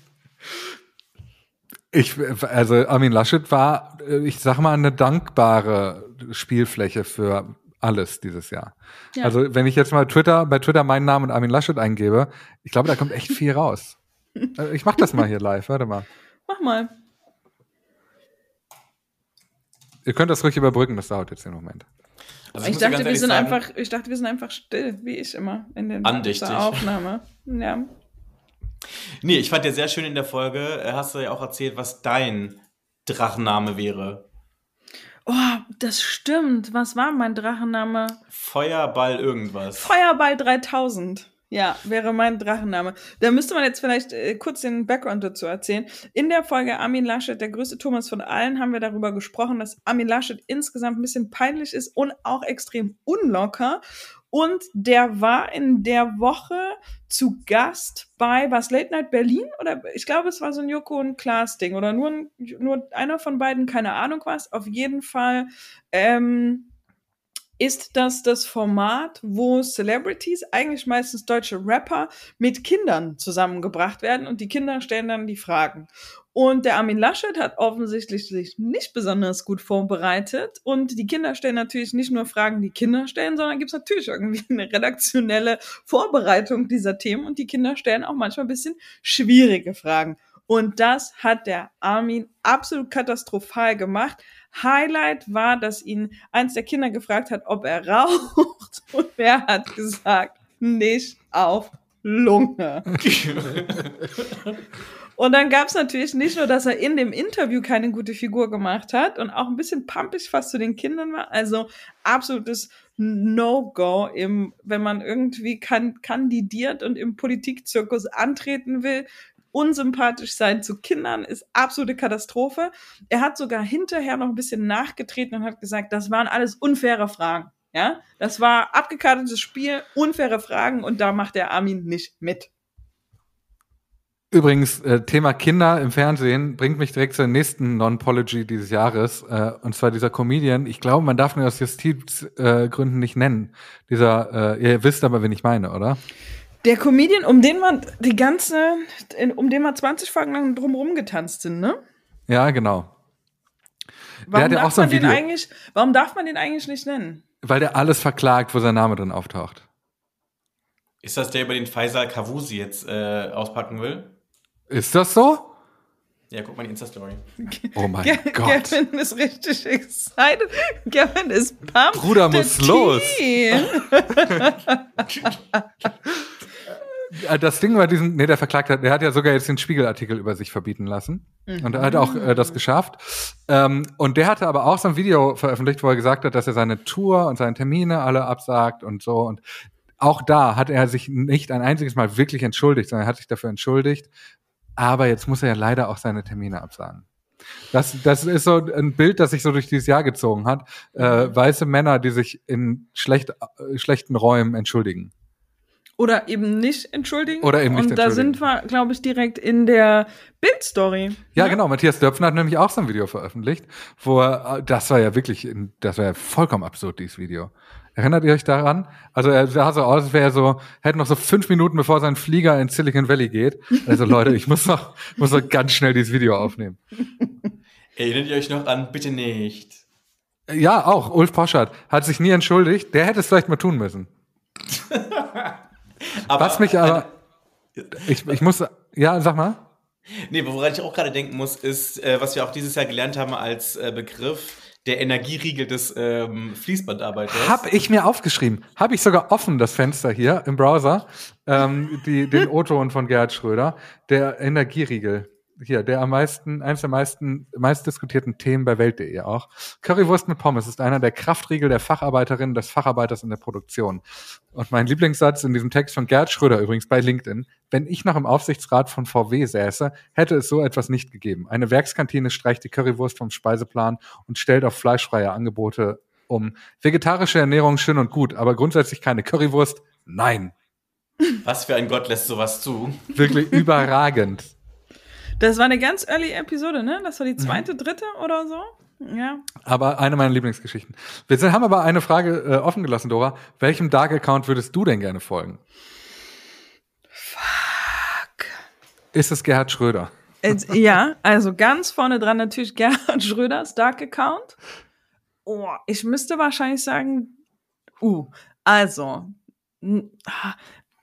Ich, also Armin Laschet war, ich sag mal, eine dankbare Spielfläche für alles dieses Jahr.
Ja.
Also wenn ich jetzt mal Twitter, bei Twitter meinen Namen und Armin Laschet eingebe, ich glaube, da kommt echt viel raus. *laughs* Äh, Ich mach das mal hier live, warte mal.
Mach mal.
Ihr könnt das ruhig überbrücken, das dauert jetzt den Moment.
Also
Ich,
dir
dachte, wir sind
sagen,
einfach, ich dachte, wir sind einfach still, wie ich immer in der Aufnahme. Ja.
Nee, ich fand ja sehr schön in der Folge, äh, hast du ja auch erzählt, was dein Drachenname wäre.
Oh, das stimmt. Was war mein Drachenname?
Feuerball irgendwas.
Feuerball 3000. Ja, wäre mein Drachenname. Da müsste man jetzt vielleicht äh, kurz den Background dazu erzählen. In der Folge Armin Laschet, der größte Thomas von allen, haben wir darüber gesprochen, dass Armin Laschet insgesamt ein bisschen peinlich ist und auch extrem unlocker. Und der war in der Woche zu Gast bei, was Late Night Berlin? Oder ich glaube, es war so ein Joko und Klaas Ding oder nur, ein, nur einer von beiden, keine Ahnung was. Auf jeden Fall ähm, ist das das Format, wo Celebrities, eigentlich meistens deutsche Rapper, mit Kindern zusammengebracht werden und die Kinder stellen dann die Fragen. Und der Armin Laschet hat offensichtlich sich nicht besonders gut vorbereitet. Und die Kinder stellen natürlich nicht nur Fragen, die Kinder stellen, sondern gibt es natürlich irgendwie *laughs* eine redaktionelle Vorbereitung dieser Themen. Und die Kinder stellen auch manchmal ein bisschen schwierige Fragen. Und das hat der Armin absolut katastrophal gemacht. Highlight war, dass ihn eins der Kinder gefragt hat, ob er raucht. *laughs* Und er hat gesagt, nicht auf Lunge. *laughs* Und dann gab es natürlich nicht nur, dass er in dem Interview keine gute Figur gemacht hat und auch ein bisschen pumpig fast zu den Kindern war. Also absolutes No-Go, wenn man irgendwie kan kandidiert und im Politikzirkus antreten will. Unsympathisch sein zu Kindern ist absolute Katastrophe. Er hat sogar hinterher noch ein bisschen nachgetreten und hat gesagt, das waren alles unfaire Fragen. Ja, das war abgekartetes Spiel, unfaire Fragen und da macht der Armin nicht mit.
Übrigens, äh, Thema Kinder im Fernsehen bringt mich direkt zur nächsten Non-Pology dieses Jahres. Äh, und zwar dieser Comedian. Ich glaube, man darf ihn aus Justizgründen äh, nicht nennen. Dieser, äh, ihr wisst aber, wen ich meine, oder?
Der Comedian, um den man die ganze, um den wir 20 Folgen lang drumherum getanzt sind, ne?
Ja, genau.
Warum
ja
darf
auch so ein
man den eigentlich, warum darf man den eigentlich nicht nennen?
Weil der alles verklagt, wo sein Name drin auftaucht.
Ist das der, über den Faisal Kavusi jetzt äh, auspacken will?
Ist das so?
Ja, guck mal die Insta-Story.
Oh mein
Ge
Gott.
Kevin ist richtig excited. Kevin ist pumped.
Bruder muss los. *laughs* *laughs* Äh, Das Ding bei diesem, nee, der verklagt hat, der hat ja sogar jetzt den Spiegelartikel über sich verbieten lassen. Und er hat auch äh, das geschafft. Ähm, und der hatte aber auch so ein Video veröffentlicht, wo er gesagt hat, dass er seine Tour und seine Termine alle absagt und so. Und auch da hat er sich nicht ein einziges Mal wirklich entschuldigt, sondern er hat sich dafür entschuldigt. Aber jetzt muss er ja leider auch seine Termine absagen. Das, das ist so ein Bild, das sich so durch dieses Jahr gezogen hat. Äh, weiße Männer, die sich in schlecht, äh, schlechten Räumen entschuldigen.
Oder eben nicht entschuldigen.
Oder eben nicht
Und da sind wir, glaube ich, direkt in der Bildstory.
Ja, genau. Matthias Döpfner hat nämlich auch so ein Video veröffentlicht, wo er, das war ja wirklich, das war ja vollkommen absurd, dieses Video. Erinnert ihr euch daran? Also er sah so aus, als wäre er so, hätte noch so fünf Minuten, bevor sein Flieger in Silicon Valley geht. Also Leute, ich muss noch, muss noch ganz schnell dieses Video aufnehmen.
Erinnert ihr euch noch an Bitte nicht?
Ja, auch. Ulf Poschardt hat sich nie entschuldigt. Der hätte es vielleicht mal tun müssen. *laughs*
Aber,
Was mich aber. Ich, ich muss. Ja, sag mal.
Nee, woran ich auch gerade denken muss, ist, äh, was wir auch dieses Jahr gelernt haben als äh, Begriff, der Energieriegel des ähm, Fließbandarbeiters.
Hab ich mir aufgeschrieben. Habe ich sogar offen, das Fenster hier im Browser. Ähm, die, den *laughs* O-Ton von Gerhard Schröder. Der Energieriegel. Hier, der am meisten, eines der meisten, meist diskutierten Themen bei Welt.de auch. Currywurst mit Pommes ist einer der Kraftriegel der Facharbeiterinnen des Facharbeiters in der Produktion. Und mein Lieblingssatz in diesem Text von Gerhard Schröder übrigens bei LinkedIn. Wenn ich noch im Aufsichtsrat von VW säße, hätte es so etwas nicht gegeben. Eine Werkskantine streicht die Currywurst vom Speiseplan und stellt auf fleischfreie Angebote um. Vegetarische Ernährung schön und gut, aber grundsätzlich keine Currywurst? Nein.
Was für ein Gott lässt sowas zu?
Wirklich überragend.
Das war eine ganz early Episode, ne? Das war die zweite, dritte oder so. Ja.
Aber eine meiner Lieblingsgeschichten. Wir sind, haben aber eine Frage äh, offen gelassen, Dora. Welchem Dark-Account würdest du denn gerne folgen?
Fuck.
Ist es Gerhard Schröder?
Jetzt, ja, also ganz vorne dran natürlich *laughs* Gerhard Schröders Dark Account. Oh, ich müsste wahrscheinlich sagen, uh, also ah,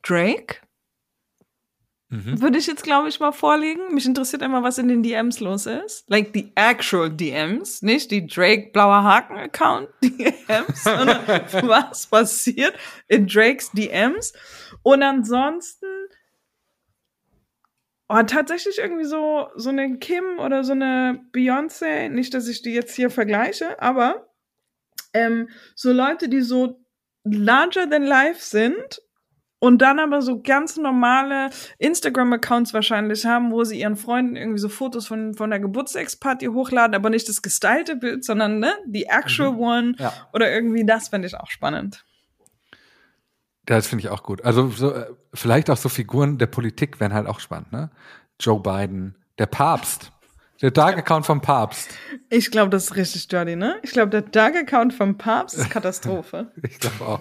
Drake
Mhm.
würde ich jetzt glaube ich mal vorlegen. Mich interessiert immer, was in den DMs los ist. Like the actual DMs, nicht die Drake blauer Haken Account *laughs* DMs, sondern *laughs* was passiert in Drakes DMs. Und ansonsten Oh, tatsächlich irgendwie so, so eine Kim oder so eine Beyoncé, nicht, dass ich die jetzt hier vergleiche, aber ähm, so Leute, die so larger than life sind und dann aber so ganz normale Instagram-Accounts wahrscheinlich haben, wo sie ihren Freunden irgendwie so Fotos von, von der Geburtstagsparty hochladen, aber nicht das gestylte Bild, sondern ne, die actual one
Ja.
oder irgendwie das fände ich auch spannend.
Das finde ich auch gut. Also so, äh, vielleicht auch so Figuren der Politik wären halt auch spannend, ne? Joe Biden, der Papst, der Dark-Account vom Papst.
Ich glaube, das ist richtig dirty, ne? Ich glaube, der Dark-Account vom Papst ist Katastrophe. *laughs*
Ich glaube auch.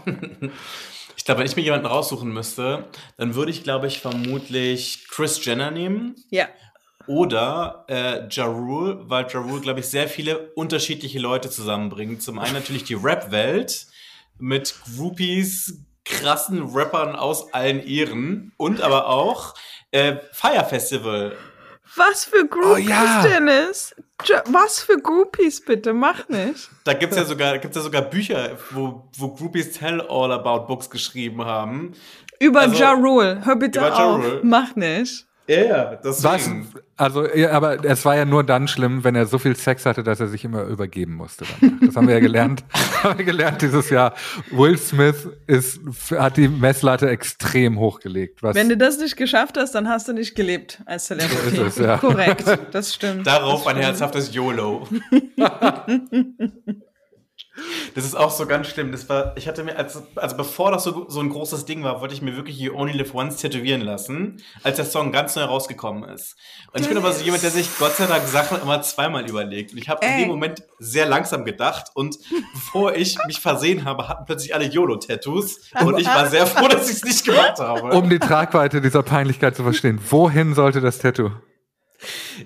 Ich glaube, wenn ich mir jemanden raussuchen müsste, dann würde ich, glaube ich, vermutlich Chris Jenner nehmen
ja.
oder äh, Ja Rule, weil Ja Rule, glaube ich, sehr viele unterschiedliche Leute zusammenbringt. Zum einen natürlich die Rap-Welt mit Groupies, krassen Rappern aus allen Ehren und aber auch äh, Fire Festival.
Was für Groupies,
ja.
Dennis? Ja, Was für Groupies, bitte? Mach nicht.
Da gibt's ja sogar, gibt's ja sogar Bücher, wo, wo Groupies Tell All About Books geschrieben haben.
Über
Also,
Ja Rule. Hör bitte
über Ja
auf.
Rule.
Mach nicht.
Ja, yeah,
Was? Also, ja, aber es war ja nur dann schlimm, wenn er so viel Sex hatte, dass er sich immer übergeben musste. Danach. Das haben wir ja gelernt. *laughs* haben wir gelernt dieses Jahr. Will Smith ist, hat die Messlatte extrem hochgelegt. Was
Wenn du das nicht geschafft hast, dann hast du nicht gelebt als Celebrity.
So ist es, ja.
Korrekt, das *laughs* stimmt.
Darauf
das
ein
stimmt.
herzhaftes YOLO. *laughs* das ist auch so ganz schlimm. Das war, ich hatte mir, als, also bevor das so, so ein großes Ding war, wollte ich mir wirklich You Only Live Once tätowieren lassen, als der Song ganz neu rausgekommen ist. Und ich bin aber so jemand, der sich Gott sei Dank Sachen immer zweimal überlegt. Und ich habe in dem Moment sehr langsam gedacht und bevor ich mich versehen habe, hatten plötzlich alle YOLO-Tattoos und ich war sehr froh, dass ich es nicht gemacht habe.
um die Tragweite dieser Peinlichkeit zu verstehen. Wohin sollte das Tattoo?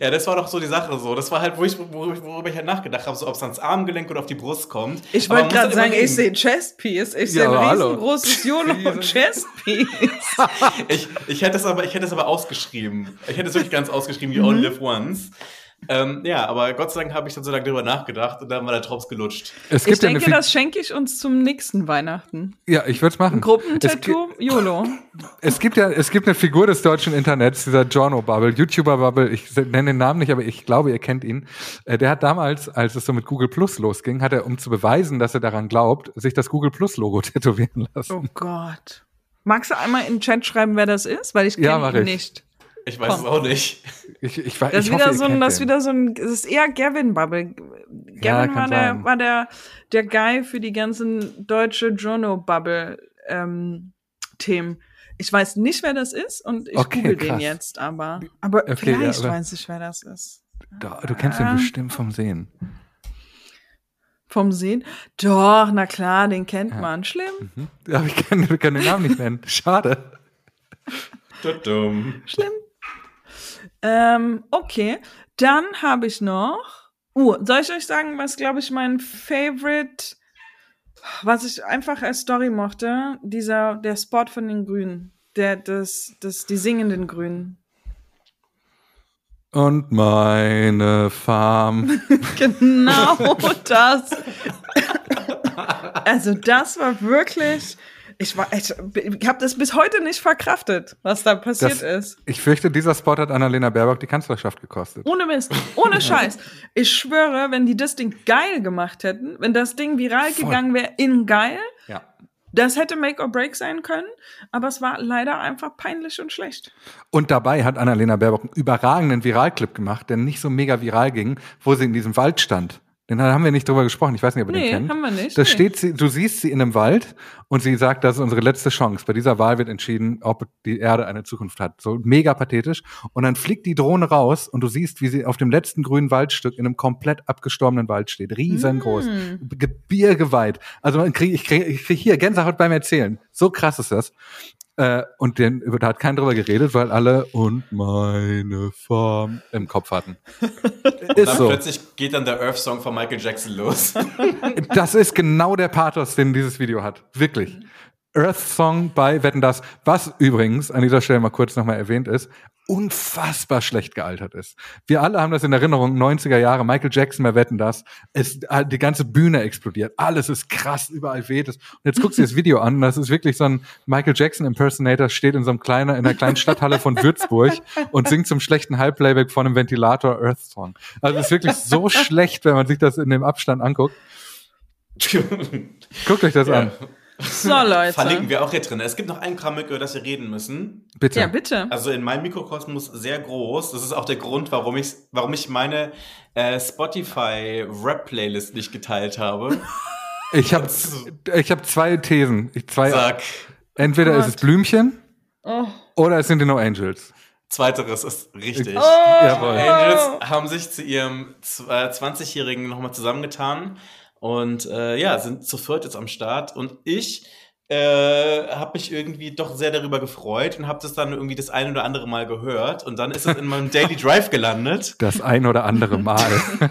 Ja, das war doch so die Sache so. Das war halt, wo ich, worüber ich halt nachgedacht habe, so ob es ans Armgelenk oder auf die Brust kommt.
Ich wollte gerade
halt
sagen, ich sehe Chestpiece. Ich sehe
Ja,
ein riesengroßes *laughs* YOLO Chestpiece.
ich, ich hätte es aber, ich hätte es aber ausgeschrieben. Ich hätte es wirklich ganz ausgeschrieben, you
Mhm.
only live once. Ähm, ja, aber Gott sei Dank habe ich dann so lange drüber nachgedacht und dann war der Drops gelutscht.
Es
Ich
gibt ja eine
denke, das schenke ich uns zum nächsten Weihnachten.
ja, ich würde es machen.
Gruppentattoo, YOLO.
es gibt ja, es gibt eine Figur des deutschen Internets, dieser Jono Bubble, YouTuber Bubble. Ich nenne den Namen nicht, aber ich glaube, ihr kennt ihn. Äh, Der hat damals, als es so mit Google Plus losging, hat er, um zu beweisen, dass er daran glaubt, sich das Google Plus Logo *laughs* tätowieren lassen.
Oh Gott. Magst du einmal in den Chat schreiben, wer das ist? Weil ich
Ja,
kenne
mach
ihn
ich.
nicht.
Ich weiß
Komm.
es auch nicht.
Ich, ich, weiß-
Das
ich
ist wieder
hoffe,
so ein, das ist
den.
wieder so ein, es ist eher Gavin Bubble. Gavin
kann
war der,
sein.
war der, der Guy für die ganzen deutsche Jono Bubble, ähm, Themen. Ich weiß nicht, wer das ist und ich
Okay,
google den
krass.
jetzt, aber, aber
Okay,
vielleicht
ja, aber-
weiß ich, wer das ist.
Doch, du kennst ihn
Ah.
bestimmt vom Sehen.
Vom Sehen? Doch, na klar, den kennt man. Schlimm,
Hm? Ja, aber ich kann, wir können den Namen nicht nennen. Schade.
Dumm.
schlimm. Ähm, okay, dann habe ich noch Uh, soll ich euch sagen, was, glaube ich, mein Favorite, was ich einfach als Story mochte? Dieser, der Spot von den Grünen. Der, das, das, die singenden Grünen.
Und meine Farm. *laughs*
Genau das. Also das war wirklich. Ich war, ich, ich habe das bis heute nicht verkraftet, was da passiert
Das,
ist.
ich fürchte, dieser Spot hat Annalena Baerbock die Kanzlerschaft gekostet.
Ohne Mist, ohne *laughs* Scheiß. Ich schwöre, wenn die das Ding geil gemacht hätten, wenn das Ding viral
Voll.
gegangen wäre in geil,
Ja.
das hätte Make or Break sein können, aber es war leider einfach peinlich und schlecht.
Und dabei hat Annalena Baerbock einen überragenden Viralclip gemacht, der nicht so mega viral ging, wo sie in diesem Wald stand. Den haben wir nicht drüber gesprochen. Ich weiß nicht, ob ihr
Nee,
den kennt.
haben wir nicht,
Da
nee.
steht sie, du siehst sie in einem Wald und sie sagt, das ist unsere letzte Chance. Bei dieser Wahl wird entschieden, ob die Erde eine Zukunft hat. So mega pathetisch. Und dann fliegt die Drohne raus und du siehst, wie sie auf dem letzten grünen Waldstück in einem komplett abgestorbenen Wald steht. Riesengroß.
Mm.
Gebirgeweit. Also krieg, ich kriege ich krieg hier Gänsehaut beim Erzählen. So krass ist das. Äh, und den, da hat keiner drüber geredet, weil alle und meine Farm im Kopf hatten. *laughs*
Und
ist
dann
so.
plötzlich geht dann der Earth-Song von Michael Jackson los.
Das ist genau der Pathos, den dieses Video hat. Wirklich. Earth Song bei Wetten das, was übrigens an dieser Stelle mal kurz nochmal erwähnt ist, unfassbar schlecht gealtert ist. Wir alle haben das in Erinnerung, 90er Jahre, Michael Jackson bei Wetten das, es, äh, die ganze Bühne explodiert, alles ist krass, überall weht es. Und jetzt guckst du dir das Video an, das ist wirklich so ein Michael Jackson Impersonator, steht in so einem kleinen, in einer kleinen Stadthalle von Würzburg und singt zum schlechten Halbplayback von einem Ventilator Earth Song. Also es ist wirklich so schlecht, wenn man sich das in dem Abstand anguckt. *laughs* Guckt euch das
Ja.
an.
So, Leute.
Verlinken wir auch hier drin. Es gibt noch ein Comic, über das wir reden müssen.
Bitte.
Ja, bitte.
Also in meinem Mikrokosmos sehr groß. Das ist auch der Grund, warum ich, warum ich meine äh, Spotify Rap Playlist nicht geteilt habe. *laughs*
Ich habe ich hab zwei Thesen. Ich, zwei,
Sag,
entweder ist es
Gott.
Blümchen
Oh.
oder es sind die No Angels.
zweiteres ist richtig.
Jawohl.
Angels haben sich zu ihrem z- äh, 20-Jährigen nochmal zusammengetan und äh, ja, sind zu viert jetzt am Start. Und ich äh, habe mich irgendwie doch sehr darüber gefreut und habe das dann irgendwie das ein oder andere Mal gehört. Und dann ist es in meinem Daily Drive gelandet. *laughs*
Das ein oder andere Mal. *laughs*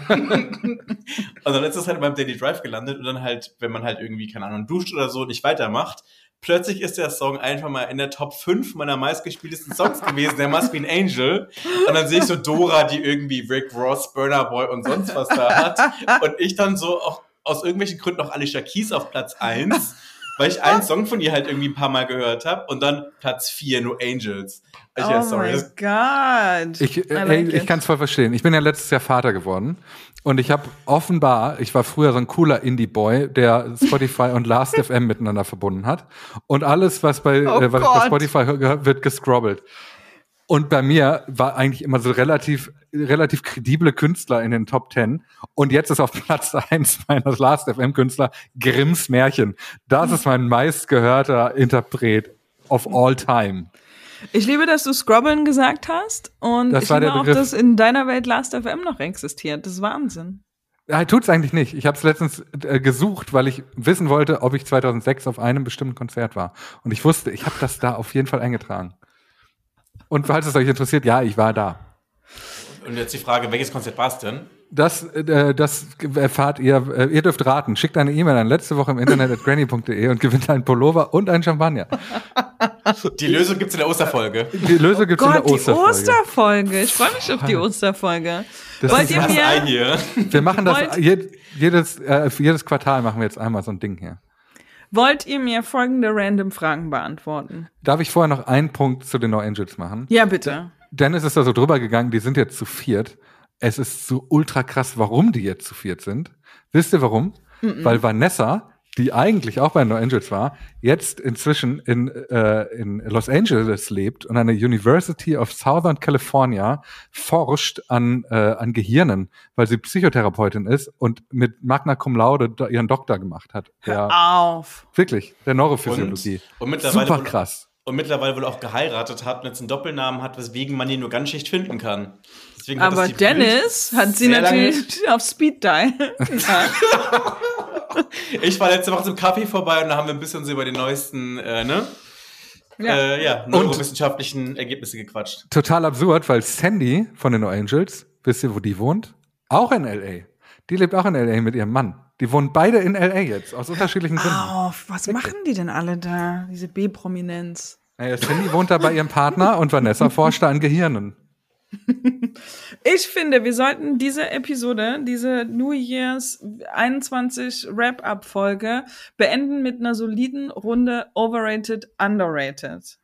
Und dann ist es halt in meinem Daily Drive gelandet und dann halt, wenn man halt irgendwie, keine Ahnung, duscht oder so und nicht weitermacht, plötzlich ist der Song einfach mal in der Top 5 meiner meistgespieltesten Songs gewesen, der Must Be an Angel. Und dann sehe ich so Dora, die irgendwie Rick Ross, Burner Boy und sonst was da hat. Und ich dann so auch aus irgendwelchen Gründen noch Alicia Keys auf Platz 1, weil ich einen *laughs* Song von ihr halt irgendwie ein paar Mal gehört habe. Und dann Platz 4, nur Angels. Ich,
Oh
ja, sorry.
my
Das,
God.
Ich, äh,
like
ich kann es voll verstehen. Ich bin ja letztes Jahr Vater geworden und ich habe offenbar, ich war früher so ein cooler Indie-Boy, der Spotify und Last.fm *laughs* miteinander verbunden hat. Und alles, was bei,
Oh
äh, was
Gott.
bei Spotify gehört, wird gescrobbelt. Und bei mir war eigentlich immer so relativ, relativ kredible Künstler in den Top Ten. Und jetzt ist auf *laughs* Platz eins meiner Last.fm-Künstler Grimms Märchen. Das ist mein meistgehörter Interpret of all time.
Ich liebe, dass du Scrobbeln gesagt hast und
Das
ich
war
auch, dass in deiner Welt Last.fm noch existiert. Das ist Wahnsinn.
Ja, tut's eigentlich nicht. Ich habe es letztens äh, gesucht, weil ich wissen wollte, ob ich 2006 auf einem bestimmten Konzert war. Und ich wusste, ich habe das da auf jeden Fall eingetragen. Und falls es euch interessiert, ja, ich war da.
und jetzt die Frage, welches Konzert war es denn?
Das, äh, das erfahrt ihr. Äh, ihr dürft raten. Schickt eine E-Mail an letzte Woche im Internet at granny.de und gewinnt einen Pullover und einen Champagner.
Die Lösung gibt's in der Osterfolge.
Die Lösung gibt's in
Gott,
der
die
Osterfolge.
Osterfolge. Ich freue mich auf die Osterfolge.
Das
Wollt
ist
ihr mir,
hier.
Wir machen das jedes, äh, für jedes Quartal machen wir jetzt einmal so ein Ding hier.
Wollt ihr mir folgende random Fragen beantworten?
Darf ich vorher noch einen Punkt zu den No Angels machen?
Ja, bitte.
Dennis ist da so drüber gegangen, die sind jetzt zu viert. Es ist so ultra krass, warum die jetzt zu viert sind. Wisst ihr warum? Weil Vanessa, die eigentlich auch bei No Angels war, jetzt inzwischen in, äh, in Los Angeles lebt und an der University of Southern California forscht an, äh, an Gehirnen, weil sie Psychotherapeutin ist und mit Magna Cum Laude do- ihren Doktor gemacht hat. Der,
Auf.
wirklich, der Neurophysiologie.
Und, und mittlerweile
Super
wohl-
krass.
Und mittlerweile wohl auch geheiratet hat und jetzt einen Doppelnamen hat, weswegen man ihn nur ganz schlecht finden kann.
Aber Dennis hat sie natürlich auf Speed Dial. *laughs*
ich war letzte Woche zum Kaffee vorbei und da haben wir ein bisschen so über die neuesten, äh, ne?
Ja.
Äh, ja, neurowissenschaftlichen Ergebnisse gequatscht.
total absurd, weil Sandy von den No Angels, wisst ihr, wo die wohnt? Auch in LA. Die lebt auch in L.A. mit ihrem Mann. Die wohnen beide in L.A. jetzt, aus unterschiedlichen Gründen.
Oh, was machen die denn alle da? Diese B-Prominenz.
Naja, Cindy wohnt da bei ihrem Partner und Vanessa forscht da an Gehirnen. *laughs*
Ich finde, wir sollten diese Episode, diese New Year's 21 Wrap-Up-Folge beenden mit einer soliden Runde Overrated, Underrated.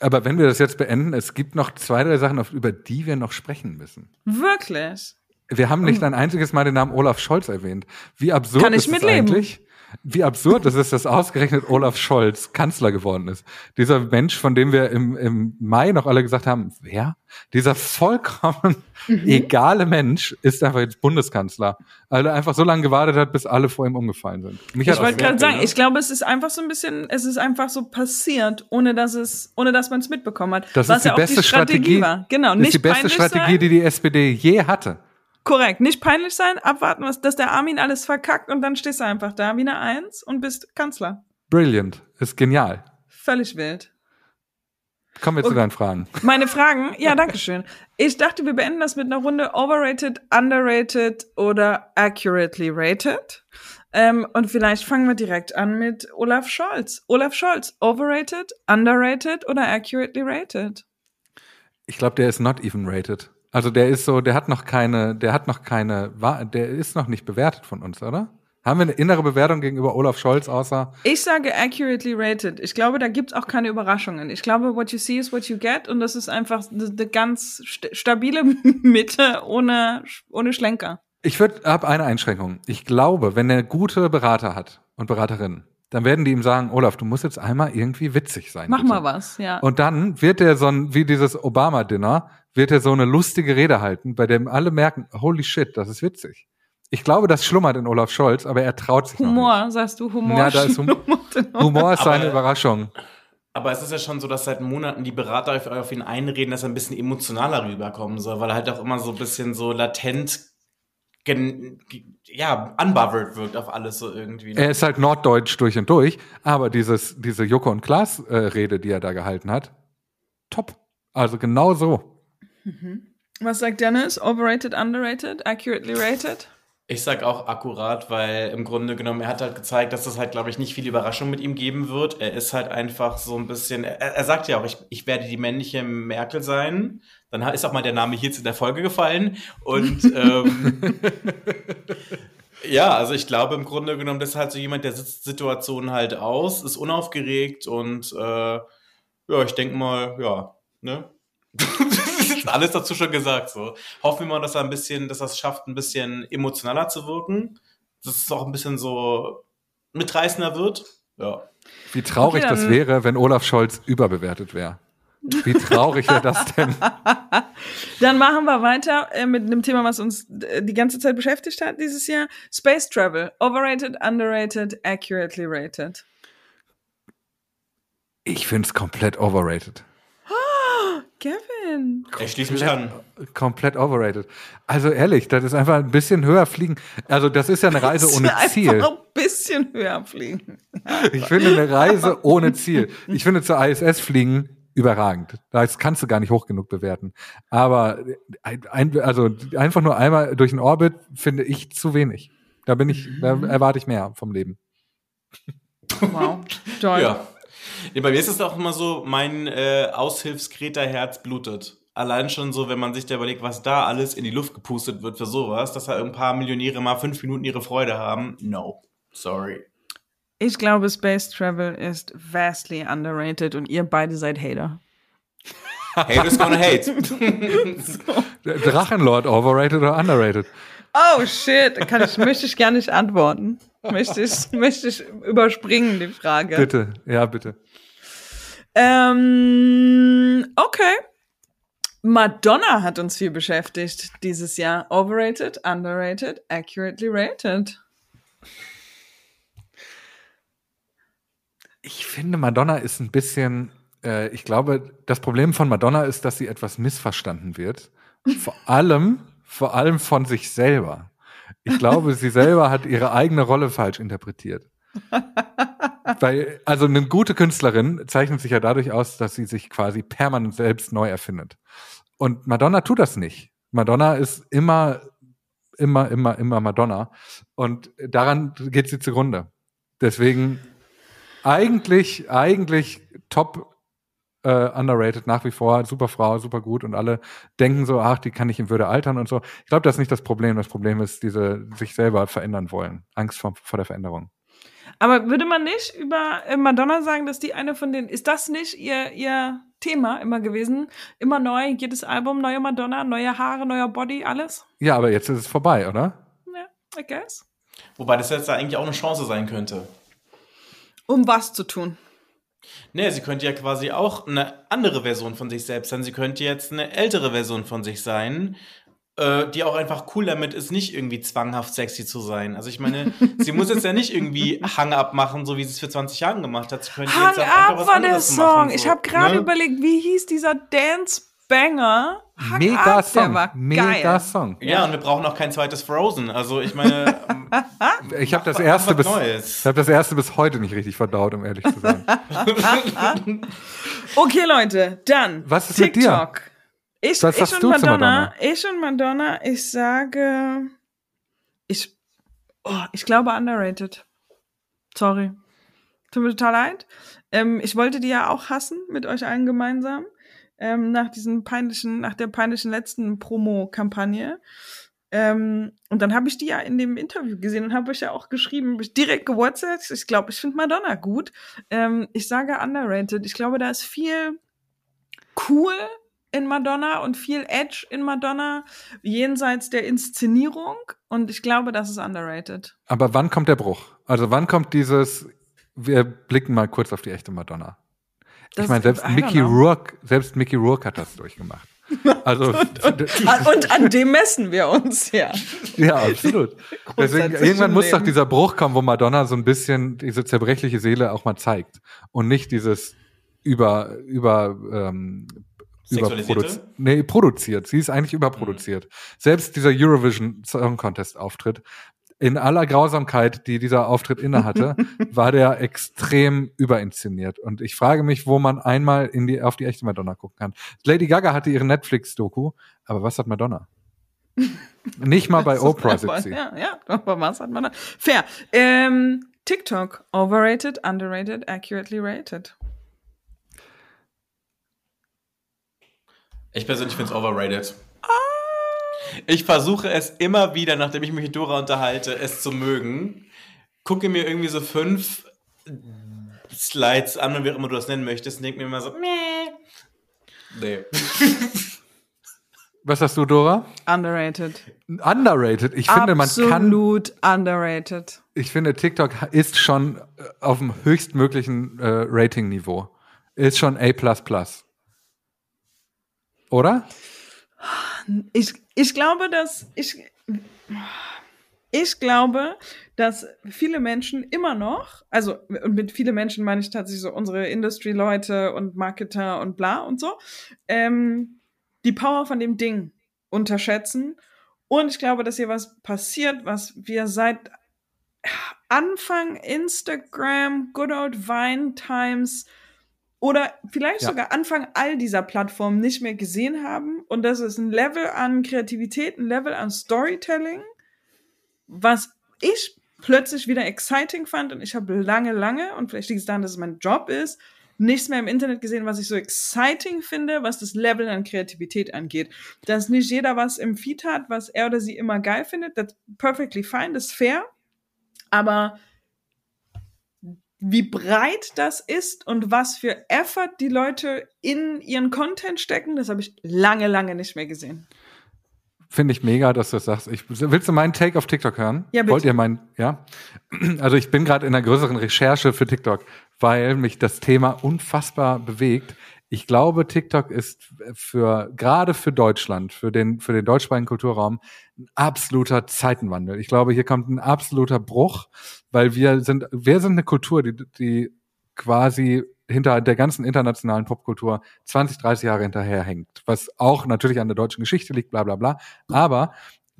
Aber wenn wir das jetzt beenden, es gibt noch zwei, drei Sachen, über die wir noch sprechen müssen.
Wirklich?
Wir haben nicht ein einziges Mal den Namen Olaf Scholz erwähnt. Wie absurd
Kann ich
ist
mitleben.
eigentlich? Wie absurd ist es, dass ausgerechnet Olaf Scholz Kanzler geworden ist. Dieser Mensch, von dem wir im, im Mai noch alle gesagt haben, wer? Dieser vollkommen
Mhm.
egale Mensch ist einfach jetzt Bundeskanzler. Weil er einfach so lange gewartet hat, bis alle vor ihm umgefallen sind. Mich
Ich wollte
auch-
gerade sagen, ich glaube, es ist einfach so ein bisschen, es ist einfach so passiert, ohne dass es, ohne dass man es mitbekommen hat.
das
was
ist die
ja auch
beste
die Strategie,
Strategie.
war. Genau,
das
nicht
ist die beste Strategie,
sein.
die die SPD je hatte.
Korrekt, nicht peinlich sein, abwarten, was, dass der Armin alles verkackt und dann stehst du einfach da wie eine Eins und bist Kanzler.
Brilliant. Ist genial.
Völlig wild.
Kommen wir zu
Okay.
deinen Fragen.
Meine Fragen, ja, danke schön. Ich dachte, wir beenden das mit einer Runde overrated, underrated oder accurately rated. Ähm, und vielleicht fangen wir direkt an mit Olaf Scholz. Olaf Scholz, overrated, underrated oder accurately rated?
Ich glaube, der ist not even rated. Also der ist so, der hat noch keine, der hat noch keine, der ist noch nicht bewertet von uns, oder? Haben wir eine innere Bewertung gegenüber Olaf Scholz, außer
Ich sage accurately rated. Ich glaube, da gibt's auch keine Überraschungen. Ich glaube, what you see is what you get und das ist einfach eine ganz st stabile *laughs* Mitte ohne, ohne Schlenker.
ich würde ab eine Einschränkung. Ich glaube, wenn er gute Berater hat und Beraterinnen, dann werden die ihm sagen, Olaf, du musst jetzt einmal irgendwie witzig sein.
Mach
bitte.
mal was, ja.
Und dann wird er so ein, wie dieses Obama-Dinner, wird er so eine lustige Rede halten, bei dem alle merken, holy shit, das ist witzig. Ich glaube, das schlummert in Olaf Scholz, aber er traut sich noch
Humor, sagst du, Humor.
Ja, da ist Hum-
schlummert in
nicht. Humor ist seine
Aber-
Überraschung.
Aber es ist ja schon so, dass seit Monaten die Berater auf, auf ihn einreden, dass er ein bisschen emotionaler rüberkommen soll, weil er halt auch immer so ein bisschen so latent, gen, ge- ja, unbothered wirkt auf alles so irgendwie. ne?
Er ist halt norddeutsch durch und durch, aber dieses, diese Joko und Klaas äh, Rede, die er da gehalten hat, top. Also genau so.
Was sagt Dennis? Overrated, underrated, accurately rated?
Ich sag auch akkurat, weil im Grunde genommen, er hat halt gezeigt, dass es halt, glaube ich, nicht viel Überraschung mit ihm geben wird. Er ist halt einfach so ein bisschen, er, er sagt ja auch, ich, ich werde die männliche Merkel sein. Dann ist auch mal der Name hier jetzt in der Folge gefallen. Und *laughs* ähm, ja, also ich glaube im Grunde genommen, das ist halt so jemand, der sitzt Situationen halt aus, ist unaufgeregt und äh, ja, ich denke mal, ja, ne? *laughs* *laughs* alles dazu schon gesagt. So. Hoffen wir mal, dass er ein bisschen, dass er es schafft, ein bisschen emotionaler zu wirken. Dass es auch ein bisschen so mitreißender wird. Ja.
Wie traurig
Okay,
das wäre, wenn Olaf Scholz überbewertet wäre. Wie traurig wäre das denn? *laughs*
Dann machen wir weiter äh, mit einem Thema, was uns äh, die ganze Zeit beschäftigt hat dieses Jahr. Space Travel. Overrated, underrated, accurately rated.
Ich finde es komplett overrated.
Kevin.
Ich schließe mich an.
Komplett overrated. Also ehrlich, das ist einfach ein bisschen höher fliegen. Also das ist ja eine Reise ohne Ziel.
Einfach ein bisschen höher fliegen. *laughs*
Ich finde eine Reise ohne Ziel. Ich finde zur ISS fliegen überragend. Das kannst du gar nicht hoch genug bewerten. Aber ein, ein, also einfach nur einmal durch den Orbit finde ich zu wenig. Da bin ich, da erwarte ich mehr vom Leben.
Wow. Toll.
Ja. Nee, bei mir ist es auch immer so, mein äh, Aushilfskreta-Herz blutet. Allein schon so, wenn man sich da überlegt, was da alles in die Luft gepustet wird für sowas, dass da ein paar Millionäre mal fünf Minuten ihre Freude haben. No. Sorry.
Ich glaube, Space Travel ist vastly underrated und ihr beide seid Hater.
Haters gonna hate. *laughs*
Drachenlord overrated oder underrated?
Oh shit, da kann ich, möchte ich gar nicht antworten. Möchte ich, möchte ich überspringen, die Frage.
Bitte, ja, bitte.
Ähm, okay. Madonna hat uns viel beschäftigt dieses Jahr. Overrated, underrated, accurately rated.
Ich finde, Madonna ist ein bisschen, äh, ich glaube, das Problem von Madonna ist, dass sie etwas missverstanden wird. Vor allem, vor allem von sich selber. Ich glaube, sie selber hat ihre eigene Rolle falsch interpretiert. *laughs* Weil, also eine gute Künstlerin zeichnet sich ja dadurch aus, dass sie sich quasi permanent selbst neu erfindet. Und Madonna tut das nicht. Madonna ist immer immer, immer, immer Madonna. Und daran geht sie zugrunde. Deswegen eigentlich, eigentlich top äh, underrated nach wie vor, super Frau, super gut und alle denken so, ach, die kann nicht in Würde altern und so. Ich glaube, das ist nicht das Problem. Das Problem ist diese sich selber verändern wollen. Angst vor, vor der Veränderung.
Aber würde man nicht über äh, Madonna sagen, dass die eine von den, ist das nicht ihr, ihr Thema immer gewesen? Immer neu, jedes Album, neue Madonna, neue Haare, neuer Body, alles?
Ja, aber jetzt ist es vorbei, oder?
Ja, I guess.
Wobei das jetzt eigentlich auch eine Chance sein könnte.
Um was zu tun?
Nee, sie könnte ja quasi auch eine andere Version von sich selbst sein. Sie könnte jetzt eine ältere Version von sich sein, äh, die auch einfach cool damit ist, nicht irgendwie zwanghaft sexy zu sein. Also ich meine, *laughs* sie muss jetzt ja nicht irgendwie Hang Up machen, so wie sie es für 20 Jahren gemacht hat. Sie könnte
Hang
jetzt auch einfach was
war der Song.
machen, so,
ich habe gerade
ne?
überlegt, wie hieß dieser Dance Banger? Hang
Mega
der
Song. Mega
geil.
Song.
Ja, und wir brauchen auch kein zweites Frozen. Also ich meine, *laughs*
Ich habe das erste bis
Neues.
ich habe das erste bis heute nicht richtig verdaut, um ehrlich zu sein. *laughs*
Okay, Leute, dann
Was ist mit dir?
TikTok. Ich,
Was
ich
sagst
und Madonna,
Madonna?
ich und Madonna, ich sage, ich, oh, ich glaube underrated. Sorry. Tut mir total leid. Ähm, ich wollte die ja auch hassen mit euch allen gemeinsam. Ähm, nach diesen peinlichen, nach der peinlichen letzten Promo-Kampagne. Ähm, und dann habe ich die ja in dem Interview gesehen und habe euch ja auch geschrieben, hab direkt gewhatsappt. Ich glaube, ich finde Madonna gut. Ähm, ich sage underrated. Ich glaube, da ist viel cool in Madonna und viel Edge in Madonna, jenseits der Inszenierung. Und ich glaube, das ist underrated.
Aber wann kommt der Bruch? Also wann kommt dieses, wir blicken mal kurz auf die echte Madonna.
Das-
ich meine, selbst Mickey. Rourke, selbst Mickey Rourke hat das durchgemacht. *laughs* Also,
Ah, Und an dem messen wir uns, ja.
ja, absolut. *laughs* Deswegen, irgendwann muss doch dieser Bruch kommen, wo Madonna so ein bisschen diese zerbrechliche Seele auch mal zeigt. Und nicht dieses über, über, ähm,
Sexualisierte?
überproduzi- nee, produziert. Sie ist eigentlich überproduziert. Selbst dieser Eurovision Song Contest Auftritt, in aller Grausamkeit, die dieser Auftritt innehatte, *laughs* war der extrem überinszeniert. Und ich frage mich, wo man einmal in die, auf die echte Madonna gucken kann. Lady Gaga hatte ihre Netflix-Doku, aber was hat Madonna? *laughs* Nicht mal bei Oprah sitzt sie.
Ja, ja, aber was hat man da? Fair. Ähm, TikTok, overrated, underrated, accurately rated.
Ich persönlich finde es overrated. Ich versuche es immer wieder, nachdem ich mich mit Dora unterhalte, es zu mögen. Gucke mir irgendwie so fünf Slides an und wie auch immer du das nennen möchtest und denke mir immer so, meh. Nee. *laughs*
Was hast du, Dora?
Underrated.
Underrated. Ich finde, man kann,
Absolut underrated.
ich finde, TikTok ist schon äh, auf dem höchstmöglichen äh, Rating-Niveau. Ist schon A++. Oder?
Ich, ich glaube, dass ich, ich glaube, dass viele Menschen immer noch, also und mit viele Menschen meine ich tatsächlich so unsere Industry-Leute und Marketer und bla und so, ähm, die Power von dem Ding unterschätzen. Und ich glaube, dass hier was passiert, was wir seit Anfang Instagram, Good Old Vine Times oder vielleicht
Ja.
sogar Anfang all dieser Plattformen nicht mehr gesehen haben. Und das ist ein Level an Kreativität, ein Level an Storytelling, was ich plötzlich wieder exciting fand. Und ich habe lange, lange, und vielleicht liegt es daran, dass es mein Job ist, nichts mehr im Internet gesehen, was ich so exciting finde, was das Level an Kreativität angeht. Dass nicht jeder was im Feed hat, was er oder sie immer geil findet, that's perfectly fine, das ist fair. Aber wie breit das ist und was für Effort die Leute in ihren Content stecken, das habe ich lange, lange nicht mehr gesehen.
Finde ich mega, dass du das sagst. Ich, willst du meinen Take auf TikTok hören?
Ja, bitte.
Wollt ihr meinen, ja? *clears throat* Also ich bin gerade in einer größeren Recherche für TikTok, weil mich das Thema unfassbar bewegt. Ich glaube, TikTok ist für, gerade für Deutschland, für den, für den deutschsprachigen Kulturraum ein absoluter Zeitenwandel. Ich glaube, hier kommt ein absoluter Bruch, weil wir sind, wir sind eine Kultur, die, die quasi hinter der ganzen internationalen Popkultur 20, 30 Jahre hinterherhängt, was auch natürlich an der deutschen Geschichte liegt, bla bla bla. Aber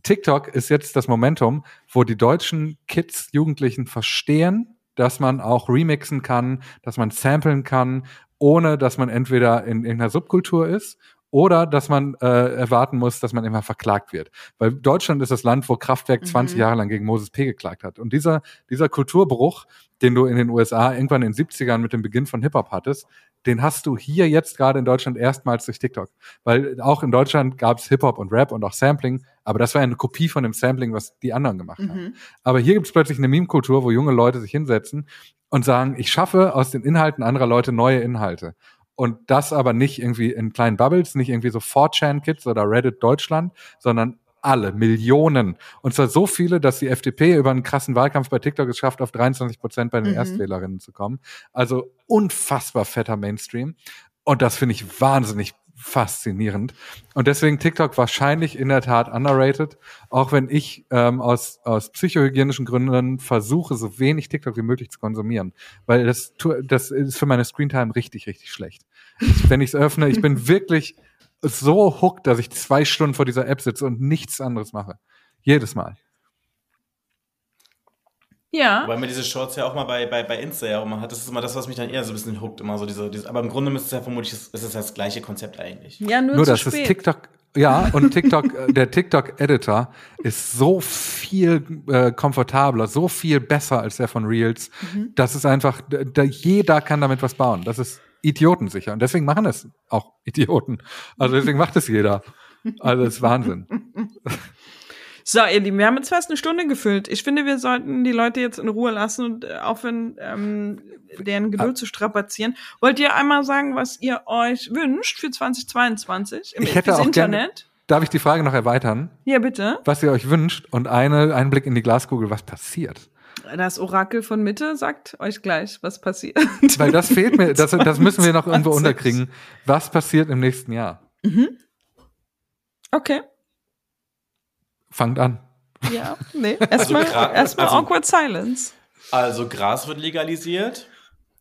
TikTok ist jetzt das Momentum, wo die deutschen Kids, Jugendlichen verstehen, dass man auch remixen kann, dass man samplen kann, ohne dass man entweder in irgendeiner Subkultur ist oder dass man äh, erwarten muss, dass man immer verklagt wird. Weil Deutschland ist das Land, wo Kraftwerk 20
Mhm.
Jahre lang gegen Moses P. geklagt hat. Und dieser, dieser Kulturbruch, den du in den USA irgendwann in den 70ern mit dem Beginn von Hip-Hop hattest, den hast du hier jetzt gerade in Deutschland erstmals durch TikTok. Weil auch in Deutschland gab es Hip-Hop und Rap und auch Sampling, aber das war eine Kopie von dem Sampling, was die anderen gemacht haben.
Mhm.
Aber hier gibt es plötzlich eine Meme-Kultur, wo junge Leute sich hinsetzen und sagen, ich schaffe aus den Inhalten anderer Leute neue Inhalte. Und das aber nicht irgendwie in kleinen Bubbles, nicht irgendwie so 4chan-Kids oder Reddit Deutschland, sondern alle, Millionen. Und zwar so viele, dass die FDP über einen krassen Wahlkampf bei TikTok es schafft, auf 23 Prozent bei den
Mhm.
Erstwählerinnen zu kommen. Also unfassbar fetter Mainstream. Und das finde ich wahnsinnig faszinierend. Und deswegen TikTok wahrscheinlich in der Tat underrated, auch wenn ich ähm, aus, aus psychohygienischen Gründen versuche, so wenig TikTok wie möglich zu konsumieren. Weil das, das ist für meine Screentime richtig, richtig schlecht. Wenn ich es öffne, ich bin wirklich so hooked, dass ich zwei Stunden vor dieser App sitze und nichts anderes mache. Jedes Mal.
Ja.
Weil man diese Shorts ja auch mal bei, bei, bei Insta ja auch immer hat. Das ist immer das, was mich dann eher so ein bisschen hookt, immer so diese, diese aber im Grunde ist es ja vermutlich, es ist das gleiche Konzept eigentlich.
Ja, nur,
Nur
zu
das
spät.
ist TikTok. Ja, und TikTok, äh, der TikTok-Editor ist so viel äh, komfortabler, so viel besser als der von Reels.
Mhm.
Das ist einfach, da, da- jeder kann damit was bauen. Das ist idiotensicher. Und deswegen machen es auch Idioten. Also deswegen macht es jeder. Also das ist Wahnsinn. *laughs*
So, ihr Lieben, wir haben jetzt fast eine Stunde gefüllt. Ich finde, wir sollten die Leute jetzt in Ruhe lassen und äh, aufhören, ähm, deren Geduld zu strapazieren. Wollt ihr einmal sagen, was ihr euch wünscht für 2022 im
Ich hätte auch gerne,
Internet?
darf ich die Frage noch erweitern?
Ja, bitte.
Was ihr euch wünscht und eine, einen Blick in die Glaskugel, was passiert?
Das Orakel von Mitte sagt euch gleich, was passiert.
Weil das fehlt mir, das, *laughs* das müssen wir noch irgendwo
20.
unterkriegen. Was passiert im nächsten Jahr?
Okay.
Fangt an.
Ja, *laughs* nee. Erstmal
gra-
erstmal
also-
awkward silence.
Also Gras wird legalisiert.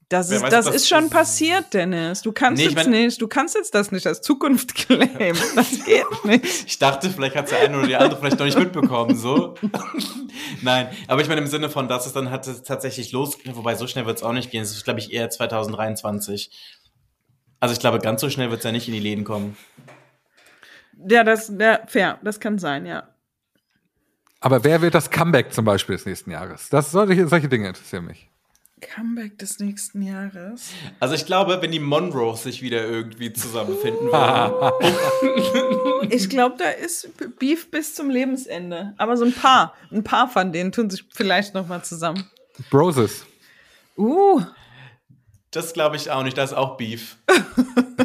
Das ist,
weiß,
das ist schon
ist-
passiert, Dennis. Du kannst
Nee,
jetzt
mein-
nicht, du kannst jetzt das nicht als Zukunft claimen. Das geht nicht. *laughs*
Ich dachte, vielleicht hat der eine oder die andere vielleicht noch nicht mitbekommen, so. *laughs* Nein, aber ich meine im Sinne von, dass es dann hat es tatsächlich losgeht, wobei so schnell wird es auch nicht gehen. Es ist, glaube ich, eher 2023. Also ich glaube, ganz so schnell wird es ja nicht in die Läden kommen.
Ja, das, ja, fair. Das kann sein, ja.
Aber wer wird das Comeback zum Beispiel des nächsten Jahres? Das solche, solche Dinge interessieren mich.
Comeback des nächsten Jahres.
Also ich glaube, wenn die Monroes sich wieder irgendwie zusammenfinden *laughs* würden.
Ich glaube, da ist Beef bis zum Lebensende. Aber so ein paar, ein paar von denen tun sich vielleicht noch mal zusammen.
Broses.
Uh,
Das glaube ich auch nicht, da ist auch Beef.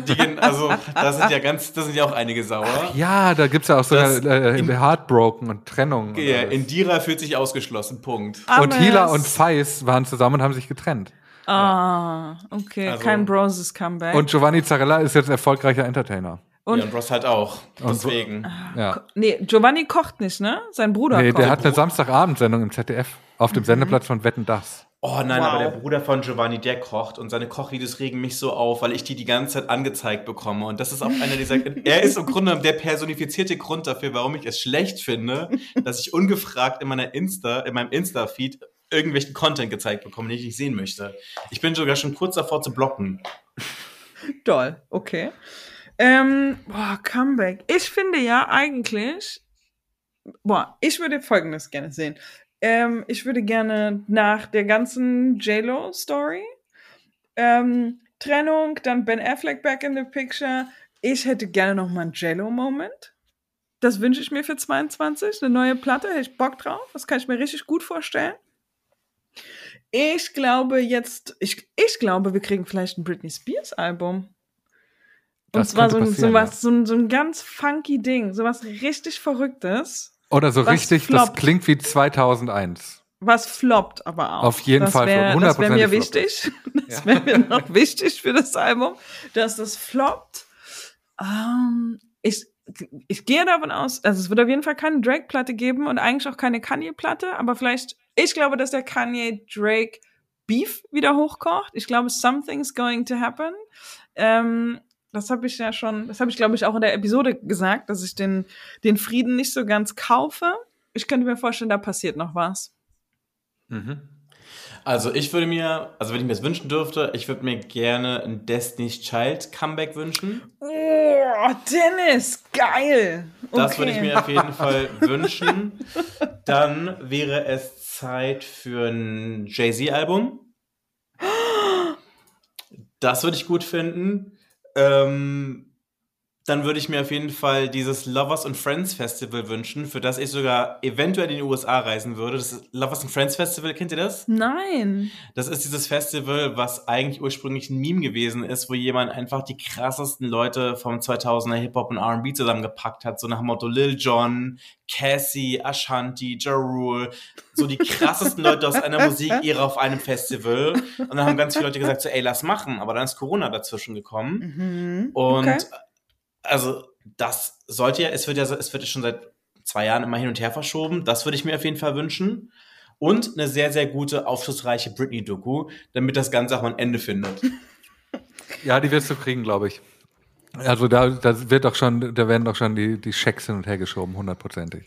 Die gehen, also, da sind ja ganz, da sind ja auch einige sauer.
Ja, da gibt's ja auch so
Das-
eine, äh,
in-
Heartbroken und Trennung. und
Ja,
alles.
Indira fühlt sich ausgeschlossen, Punkt.
und
aber
Hila
es-
und Feis waren zusammen und haben sich getrennt.
Ah, okay.
Also-
Kein Broses Comeback.
Und Giovanni Zarella ist jetzt erfolgreicher Entertainer.
Und-
ja, und Ross halt auch. Deswegen.
Ja.
nee, Giovanni kocht nicht, ne? Sein Bruder
Nee,
kocht.
der hat eine Samstagabendsendung im ZDF auf dem Sendeplatz von Wetten Das.
Oh nein,
Wow.
aber der Bruder von Giovanni, der kocht und seine Kochvideos regen mich so auf, weil ich die die ganze Zeit angezeigt bekomme. Und das ist auch einer dieser. *laughs* er ist im Grunde der personifizierte Grund dafür, warum ich es schlecht finde, dass ich ungefragt in meiner Insta, in meinem Insta-Feed irgendwelchen Content gezeigt bekomme, den ich nicht sehen möchte. Ich bin sogar schon kurz davor zu blocken. *laughs*
Doll, okay. Ähm, boah, Comeback. Ich finde ja eigentlich, boah, ich würde Folgendes gerne sehen. Ähm, ich würde gerne nach der ganzen JLo-Story, ähm, Trennung, dann Ben Affleck back in the picture. Ich hätte gerne noch mal einen JLo-Moment. Das wünsche ich mir für 22. Eine neue Platte, hätte ich Bock drauf. Das kann ich mir richtig gut vorstellen. Ich glaube jetzt, ich, ich glaube, wir kriegen vielleicht ein Britney Spears Album. Und
Das
zwar so so, was, so, ein, so ein ganz funky Ding, so was richtig Verrücktes,
Oder so
Was
richtig, das
floppt.
klingt wie 2001.
was floppt aber auch.
Auf jeden
das
Fall
wär,
floppt,
Das *laughs* *laughs* wäre mir
100%
wichtig. Das wäre mir noch wichtig für das Album, dass das floppt. Ähm, ich, ich gehe davon aus, also es wird auf jeden Fall keine Drake-Platte geben und eigentlich auch keine Kanye-Platte, aber vielleicht, ich glaube, dass der Kanye-Drake Beef wieder hochkocht. Ich glaube, something's going to happen. Ähm, das habe ich ja schon, das habe ich, glaube ich, auch in der Episode gesagt, dass ich den, den Frieden nicht so ganz kaufe. Ich könnte mir vorstellen, da passiert noch was.
Also ich würde mir, also wenn ich mir das wünschen dürfte, ich würde mir gerne ein Destiny's Child Comeback wünschen.
Oh, Dennis, geil.
Das
Okay.
würde ich mir auf jeden *laughs* Fall wünschen. Dann wäre es Zeit für ein Jay-Z-Album. *gasps* Das würde ich gut finden. Ähm, dann würde ich mir auf jeden Fall dieses Lovers and Friends Festival wünschen, für das ich sogar eventuell in die USA reisen würde. Das Lovers and Friends Festival, kennt ihr das?
Nein.
Das ist dieses Festival, was eigentlich ursprünglich ein Meme gewesen ist, wo jemand einfach die krassesten Leute vom 2000er Hip-Hop und R&B zusammengepackt hat, so nach dem Motto Lil Jon, Cassie, Ashanti, Ja Rule, so die krassesten Leute aus einer Musikära auf einem Festival. Und dann haben ganz viele Leute gesagt, so, ey, lass machen. Aber dann ist Corona dazwischen gekommen.
Mhm.
Und
Okay.
Also das sollte ja, es wird ja, es wird ja schon seit zwei Jahren immer hin und her verschoben. Das würde ich mir auf jeden Fall wünschen. Und eine sehr, sehr gute, aufschlussreiche Britney-Doku, damit das Ganze auch mal ein Ende findet. *laughs*
Ja, die wirst du kriegen, glaube ich. Also da, da wird doch schon, da werden doch schon die, die Schecks hin und her geschoben, hundertprozentig.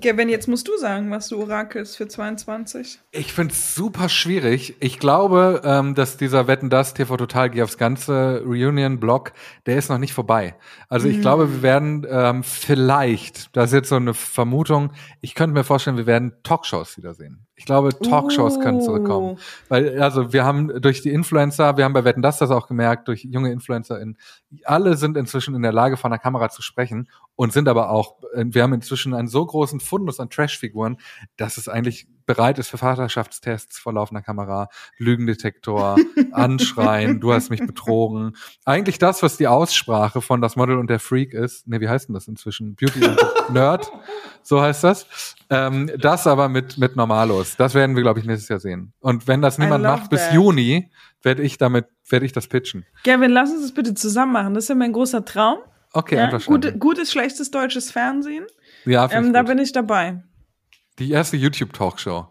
Kevin, jetzt musst du sagen, was du orakelst für 22.
Ich finde es super schwierig. Ich glaube, ähm, dass dieser Wetten das TV Total geht aufs ganze Reunion-Block, der ist noch nicht vorbei. Also ich glaube, wir werden ähm, vielleicht, das ist jetzt so eine Vermutung, ich könnte mir vorstellen, wir werden Talkshows wiedersehen. Ich glaube, Talkshows können zurückkommen.
Oh.
Weil, also wir haben durch die Influencer, wir haben bei Wetten das das auch gemerkt, durch junge InfluencerInnen, alle sind inzwischen in der Lage, vor einer Kamera zu sprechen und sind aber auch, äh, wir haben inzwischen einen so großen Fundus an Trashfiguren, dass es eigentlich bereit ist für Vaterschaftstests vor laufender Kamera, Lügendetektor, *laughs* Anschreien, du hast mich betrogen. Eigentlich das, was die Aussprache von das Model und der Freak ist. Ne, wie heißt denn das inzwischen? Beauty und Nerd, so heißt das. Ähm, das aber mit, mit Normalos. Das werden wir, glaube ich, nächstes Jahr sehen. Und wenn das niemand macht bis
that.
Juni, werde ich damit, werde ich das pitchen.
Kevin, lass uns das bitte zusammen machen. Das ist ja mein großer Traum.
Okay,
Ja?
einverstanden.
Gute, gutes, schlechtes deutsches Fernsehen.
ja,
Ähm, da bin ich dabei.
Die erste YouTube-Talkshow.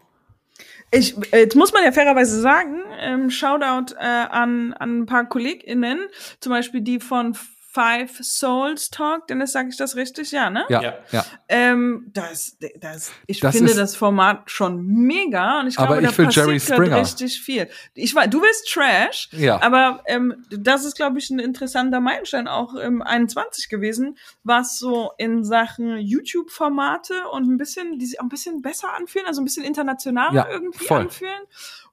Ich, äh, jetzt muss man ja fairerweise sagen, ähm, Shoutout äh, an, an ein paar KollegInnen, zum Beispiel die von Five Souls Talk, Dennis, sage ich das richtig? Ja, ne?
Ja,
Ja.
ja.
Ähm, das, das, ich
Das
finde
ist-
das Format schon mega und ich
Aber
glaube, da
ich will
passiert
Jerry Springer.
richtig viel. Ich weiß, du willst Trash,
Ja.
aber ähm, das ist, glaube ich, ein interessanter Meilenstein auch im 21 gewesen, was so in Sachen YouTube-Formate und ein bisschen, die sich auch ein bisschen besser anfühlen, also ein bisschen internationaler
Ja,
irgendwie
voll.
anfühlen.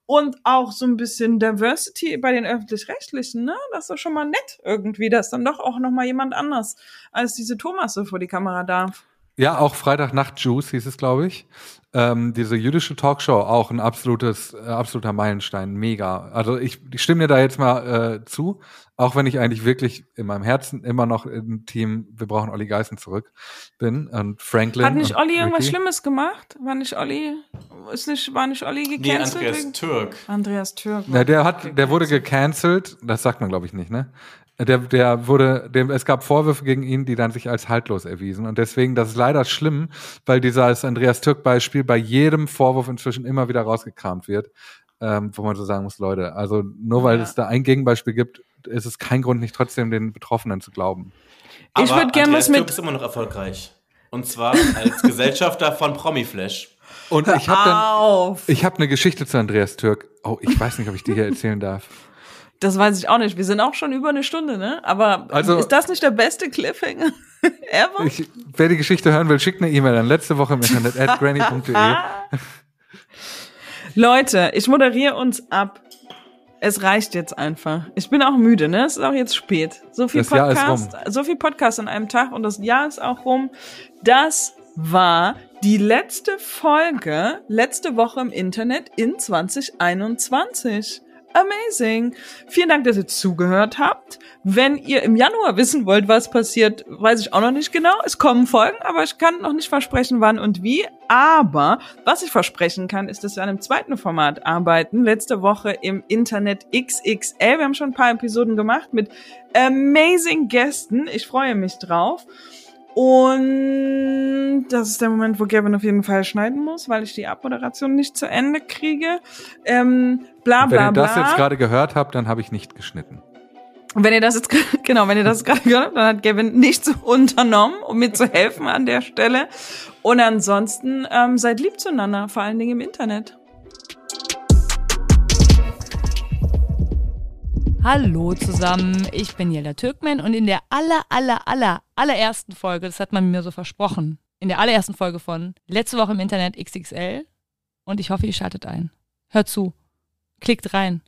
Und auch so ein bisschen Diversity bei den öffentlich-rechtlichen, ne? Das ist doch schon mal nett irgendwie, dass dann doch auch noch mal jemand anders als diese Thomas so vor die Kamera darf.
Ja, auch Freitagnacht Juice hieß es, glaube ich. Ähm, diese jüdische Talkshow, auch ein absolutes, äh, absoluter Meilenstein, mega. Also ich, ich stimme dir da jetzt mal äh, zu, auch wenn ich eigentlich wirklich in meinem Herzen immer noch im Team, wir brauchen Olli Geißen zurück bin und Franklin.
Hat nicht Olli irgendwas. Schlimmes gemacht? War nicht Olli, ist nicht, war nicht Olli
Nee,
gecancelt?
Andreas
wegen-
Türk.
Andreas Türk.
Ja, der hat, der wurde gecancelt, das sagt man glaube ich nicht, ne? Der, der wurde, dem, es gab Vorwürfe gegen ihn, die dann sich als haltlos erwiesen. Und deswegen, das ist leider schlimm, weil dieses Andreas Türk-Beispiel bei jedem Vorwurf inzwischen immer wieder rausgekramt wird, ähm, wo man so sagen muss, Leute, also nur weil
Ja.
es da ein Gegenbeispiel gibt, ist es kein Grund, nicht trotzdem den Betroffenen zu glauben.
Ich
Aber
würd gern
Andreas
was mit-
Türk ist immer noch erfolgreich. Und zwar als Gesellschafter von Promiflash.
Und ich habe ich habe eine Geschichte zu Andreas Türk. Oh, ich weiß nicht, ob ich die hier erzählen darf.
Das weiß ich auch nicht. Wir sind auch schon über eine Stunde, ne? Aber
Also-
ist das nicht der beste Cliffhanger *laughs* ever?
Ich, wer die Geschichte hören will, schickt eine E-Mail an letzte Woche im Internet at granny.de. *laughs*
Leute, ich moderiere uns ab. Es reicht jetzt einfach. Ich bin auch müde, ne? Es ist auch jetzt spät. So viel
Das
Podcast, so viel Podcast an einem Tag und das Jahr ist auch rum. Das war die letzte Folge letzte Woche im Internet in 2021. Amazing. Vielen Dank, dass ihr zugehört habt. Wenn ihr im Januar wissen wollt, was passiert, weiß ich auch noch nicht genau. Es kommen Folgen, aber ich kann noch nicht versprechen, wann und wie. Aber was ich versprechen kann, ist, dass wir an einem zweiten Format arbeiten. Letzte Woche im Internet XXL. Wir haben schon ein paar Episoden gemacht mit amazing Gästen. Ich freue mich drauf. Und das ist der Moment, wo Gavin auf jeden Fall schneiden muss, weil ich die Abmoderation nicht zu Ende kriege. Ähm, bla
Und wenn
bla
ihr
bla.
das jetzt gerade gehört habt, dann habe ich nicht geschnitten.
Wenn ihr das jetzt, *laughs* genau, wenn ihr das gerade gehört habt, dann hat Gavin nichts unternommen, um mir zu helfen an der Stelle. Und ansonsten ähm, seid lieb zueinander, vor allen Dingen im Internet.
Hallo zusammen, ich bin Jelda Türkman und in der aller, aller, aller, allerersten Folge, das hat man mir so versprochen, in der allerersten Folge von Letzte Woche im Internet XXL und ich hoffe, ihr schaltet ein. Hört zu, klickt rein.